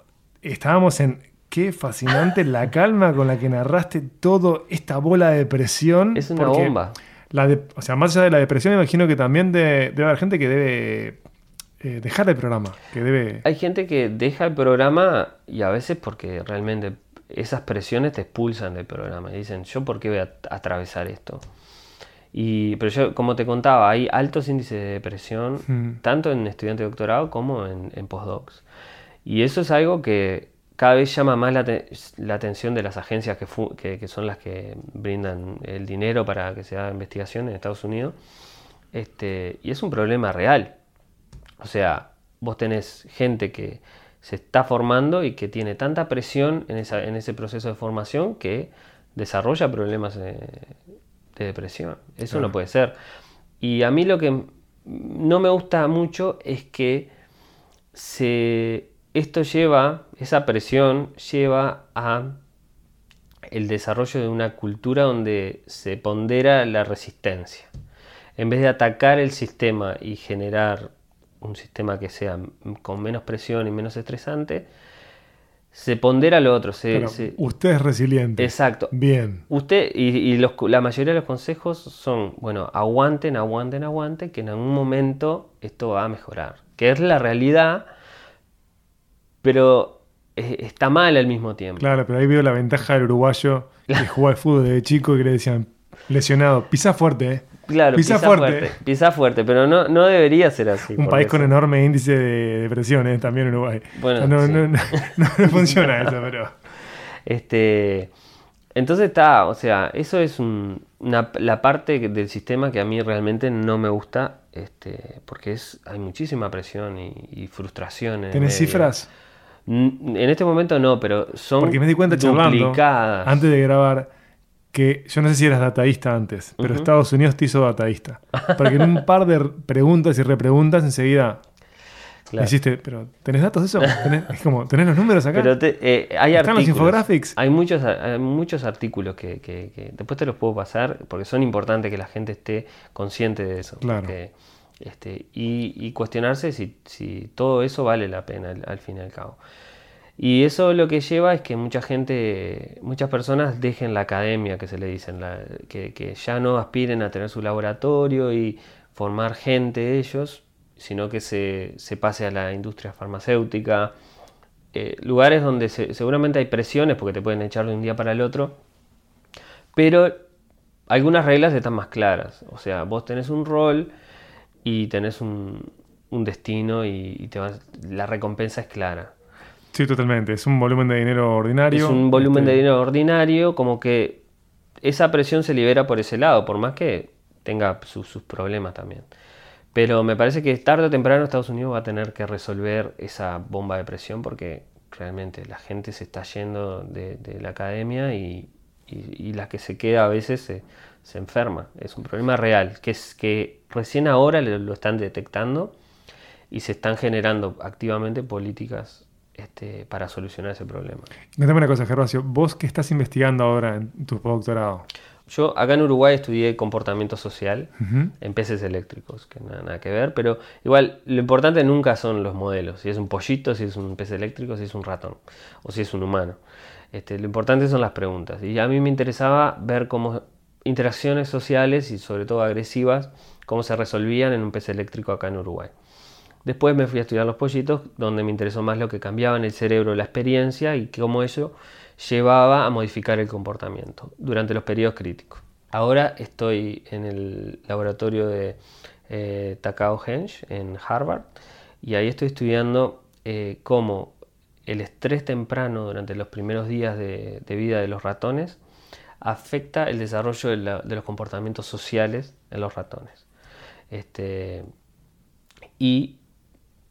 estábamos en. Qué fascinante la calma con la que narraste toda esta bola de depresión. Es una bomba. La de, o sea, más allá de la depresión, imagino que también debe haber gente que debe eh, dejar el programa, que debe... Hay gente que deja el programa y a veces porque realmente esas presiones te expulsan del programa y dicen, yo por qué voy a atravesar esto. Y, pero yo, como te contaba, hay altos índices de depresión, mm. tanto en estudiantes de doctorado como en, postdocs. Y eso es algo que cada vez llama más la, atención de las agencias que, que, son las que brindan el dinero para que se haga investigación en Estados Unidos. Este, y es un problema real. O sea, vos tenés gente que se está formando y que tiene tanta presión en, ese proceso de formación que desarrolla problemas de, depresión. Eso no puede ser. Y a mí lo que no me gusta mucho es que esto lleva, esa presión lleva a el desarrollo de una cultura donde se pondera la resistencia. En vez de atacar el sistema y generar un sistema que sea con menos presión y menos estresante, se pondera lo otro. usted es resiliente. Exacto. Bien. Usted y, la mayoría de los consejos son, bueno, aguanten, aguanten, aguanten, que en algún momento esto va a mejorar. Que es la realidad, pero está mal al mismo tiempo. Claro, pero ahí veo la ventaja del uruguayo que jugaba al fútbol desde chico y que le decían, lesionado, pisa fuerte, ¿eh? Claro, pisa, fuerte. Pisa fuerte, pero no, no debería ser así. Un país con enorme índice de depresión, ¿eh? también Uruguay. Bueno, no, no, no, funciona eso, pero. Este, entonces está, o sea, eso es una, la parte del sistema que a mí realmente no me gusta, este, porque es, hay muchísima presión y, frustración. ¿Tienes cifras? En este momento no, pero son porque me di cuenta duplicadas. antes de grabar que yo no sé si eras dataísta antes, pero Estados Unidos te hizo dataísta. Porque en un par de preguntas y repreguntas enseguida claro. hiciste, pero ¿tenés datos de eso? es como, ¿tenés los números acá? Pero eh, hay ¿Están los infographics? Hay muchos, muchos artículos que, después te los puedo pasar porque son importantes que la gente esté consciente de eso. Claro. este, y, cuestionarse si, si, todo eso vale la pena al fin y al cabo. Y eso lo que lleva es que mucha gente, muchas personas dejen la academia, que se le dicen, que, ya no aspiren a tener su laboratorio y formar gente ellos, sino que se, pase a la industria farmacéutica eh, lugares donde seguramente hay presiones porque te pueden echar de un día para el otro, pero algunas reglas están más claras. O sea, vos tenés un rol y tenés un, destino y, te la recompensa es clara. Sí, totalmente. Es un volumen de dinero ordinario. Es un volumen de este dinero ordinario, como que esa presión se libera por ese lado, por más que tenga sus problemas también. Pero me parece que tarde o temprano Estados Unidos va a tener que resolver esa bomba de presión porque realmente la gente se está yendo de, la academia y, la que se queda a veces se, enferma. Es un problema real, que es que recién ahora lo, están detectando y se están generando activamente políticas este, para solucionar ese problema. Cuéntame una cosa, Gervasio, vos qué estás investigando ahora en tu postdoctorado. Yo acá en Uruguay estudié comportamiento social en peces eléctricos, que nada, nada, que ver, pero igual lo importante nunca son los modelos, si es un pollito, si es un pez eléctrico, si es un ratón o si es un humano. Este, lo importante son las preguntas. Y a mí me interesaba ver cómo interacciones sociales y sobre todo agresivas, cómo se resolvían en un pez eléctrico acá en Uruguay. Después me fui a estudiar los pollitos, donde me interesó más lo que cambiaba en el cerebro la experiencia y cómo eso llevaba a modificar el comportamiento durante los periodos críticos. Ahora estoy en el laboratorio de eh, Takao Henge en Harvard y ahí estoy estudiando eh, cómo el estrés temprano durante los primeros días de, vida de los ratones afecta el desarrollo de, los comportamientos sociales en los ratones. Este, y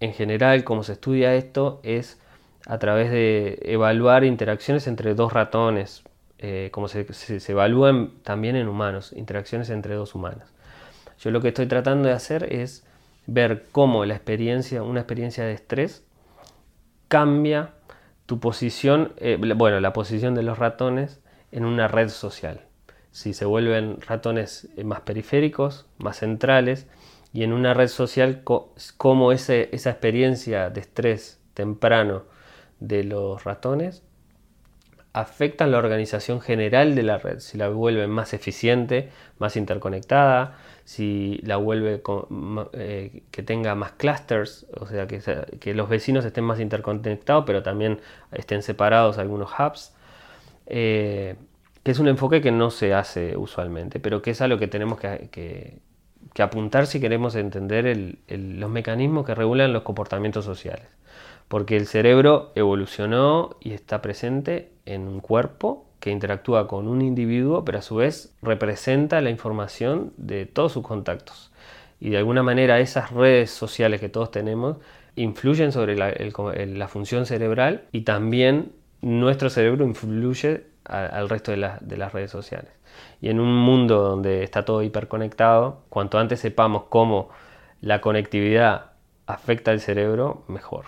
en general, como se estudia esto, es a través de evaluar interacciones entre dos ratones, eh, como se, evalúan también en humanos, interacciones entre dos humanos. Yo lo que estoy tratando de hacer es ver cómo la experiencia, una experiencia de estrés, cambia tu posición, eh, bueno, la posición de los ratones en una red social. Si se vuelven ratones eh, más periféricos, más centrales, y en una red social, cómo esa experiencia de estrés temprano de los ratones afectan la organización general de la red, si la vuelven más eficiente, más interconectada, si la vuelve eh, que tenga más clusters, o sea que, que, los vecinos estén más interconectados, pero también estén separados algunos hubs, eh, que es un enfoque que no se hace usualmente, pero que es algo que tenemos que, apuntar si queremos entender los mecanismos que regulan los comportamientos sociales porque el cerebro evolucionó y está presente en un cuerpo que interactúa con un individuo, pero a su vez representa la información de todos sus contactos. Y de alguna manera esas redes sociales que todos tenemos influyen sobre la, función cerebral y también nuestro cerebro influye al resto de, de las redes sociales. Y en un mundo donde está todo hiperconectado, cuanto antes sepamos cómo la conectividad afecta al cerebro, mejor.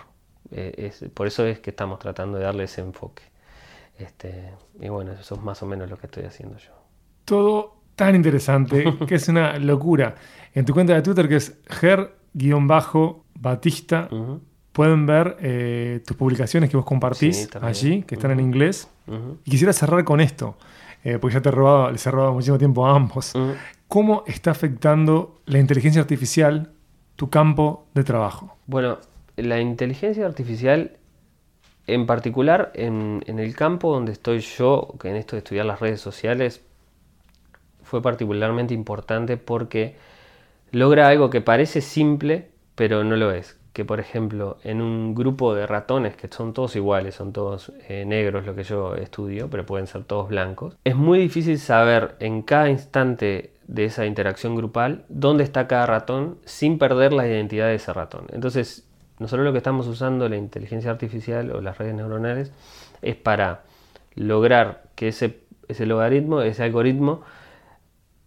Eh, por eso es que estamos tratando de darle ese enfoque. Este, y bueno, eso es más o menos lo que estoy haciendo yo. Todo tan interesante que es una locura. En tu cuenta de Twitter, que es ger-batista, pueden ver eh, tus publicaciones que vos compartís allí, que están en inglés. Y quisiera cerrar con esto, eh, porque ya te he robado, les he robado muchísimo tiempo a ambos. ¿Cómo está afectando la inteligencia artificial tu campo de trabajo? Bueno, la inteligencia artificial, en particular en, el campo donde estoy yo, que en esto de estudiar las redes sociales, fue particularmente importante porque logra algo que parece simple, pero no lo es. Que por ejemplo, en un grupo de ratones, que son todos iguales, son todos eh, negros lo que yo estudio, pero pueden ser todos blancos, es muy difícil saber en cada instante de esa interacción grupal dónde está cada ratón sin perder la identidad de ese ratón. Entonces, nosotros lo que estamos usando la inteligencia artificial o las redes neuronales es para lograr que ese, ese logaritmo, ese algoritmo,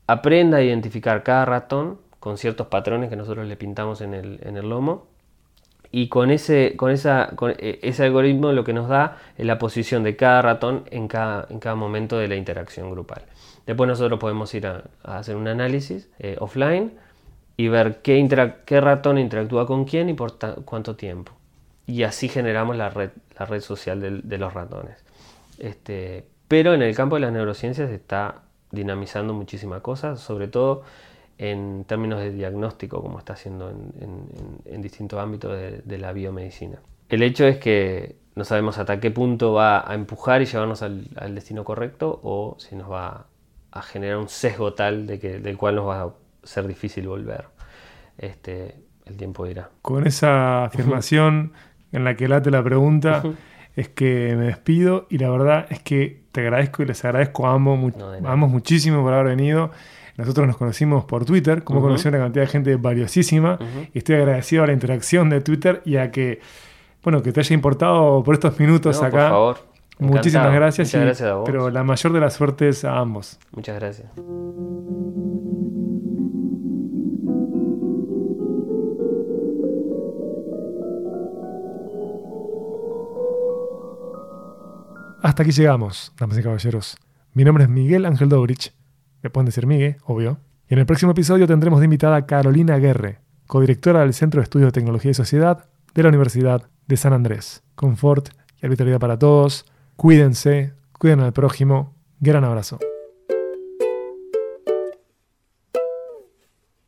aprenda a identificar cada ratón con ciertos patrones que nosotros le pintamos en el, lomo. Y con, ese, con, esa, e, ese algoritmo lo que nos da es la posición de cada ratón en cada, en cada momento de la interacción grupal. Después nosotros podemos ir a, hacer un análisis eh, offline y ver qué, ratón interactúa con quién y por cuánto tiempo. Y así generamos la red, la red social de, los ratones. Este, pero en el campo de las neurociencias está dinamizando muchísimas cosas, sobre todo en términos de diagnóstico, como está haciendo en, distintos ámbitos de, la biomedicina. El hecho es que no sabemos hasta qué punto va a empujar y llevarnos al, destino correcto o si nos va a generar un sesgo tal de que, del cual nos va a ser difícil volver. Este, el tiempo dirá. Con esa afirmación en la que late la pregunta, es que me despido y la verdad es que te agradezco y les agradezco a ambos, muchísimo por haber venido. Nosotros nos conocimos por Twitter, como conocí una cantidad de gente valiosísima y estoy agradecido a la interacción de Twitter y a que, bueno, que te haya importado por estos minutos acá. Por favor. Muchísimas gracias. Muchas gracias a vos. Pero la mayor de las suertes a ambos. Muchas gracias. Hasta aquí llegamos, damas y caballeros. Mi nombre es Miguel Ángel Dobrich. Me pueden decir Miguel, obvio. Y en el próximo episodio tendremos de invitada a Carolina Guerre, codirectora del Centro de Estudios de Tecnología y Sociedad de la Universidad de San Andrés. Confort y arbitrariedad para todos. Cuídense, cuiden al prójimo. Gran abrazo.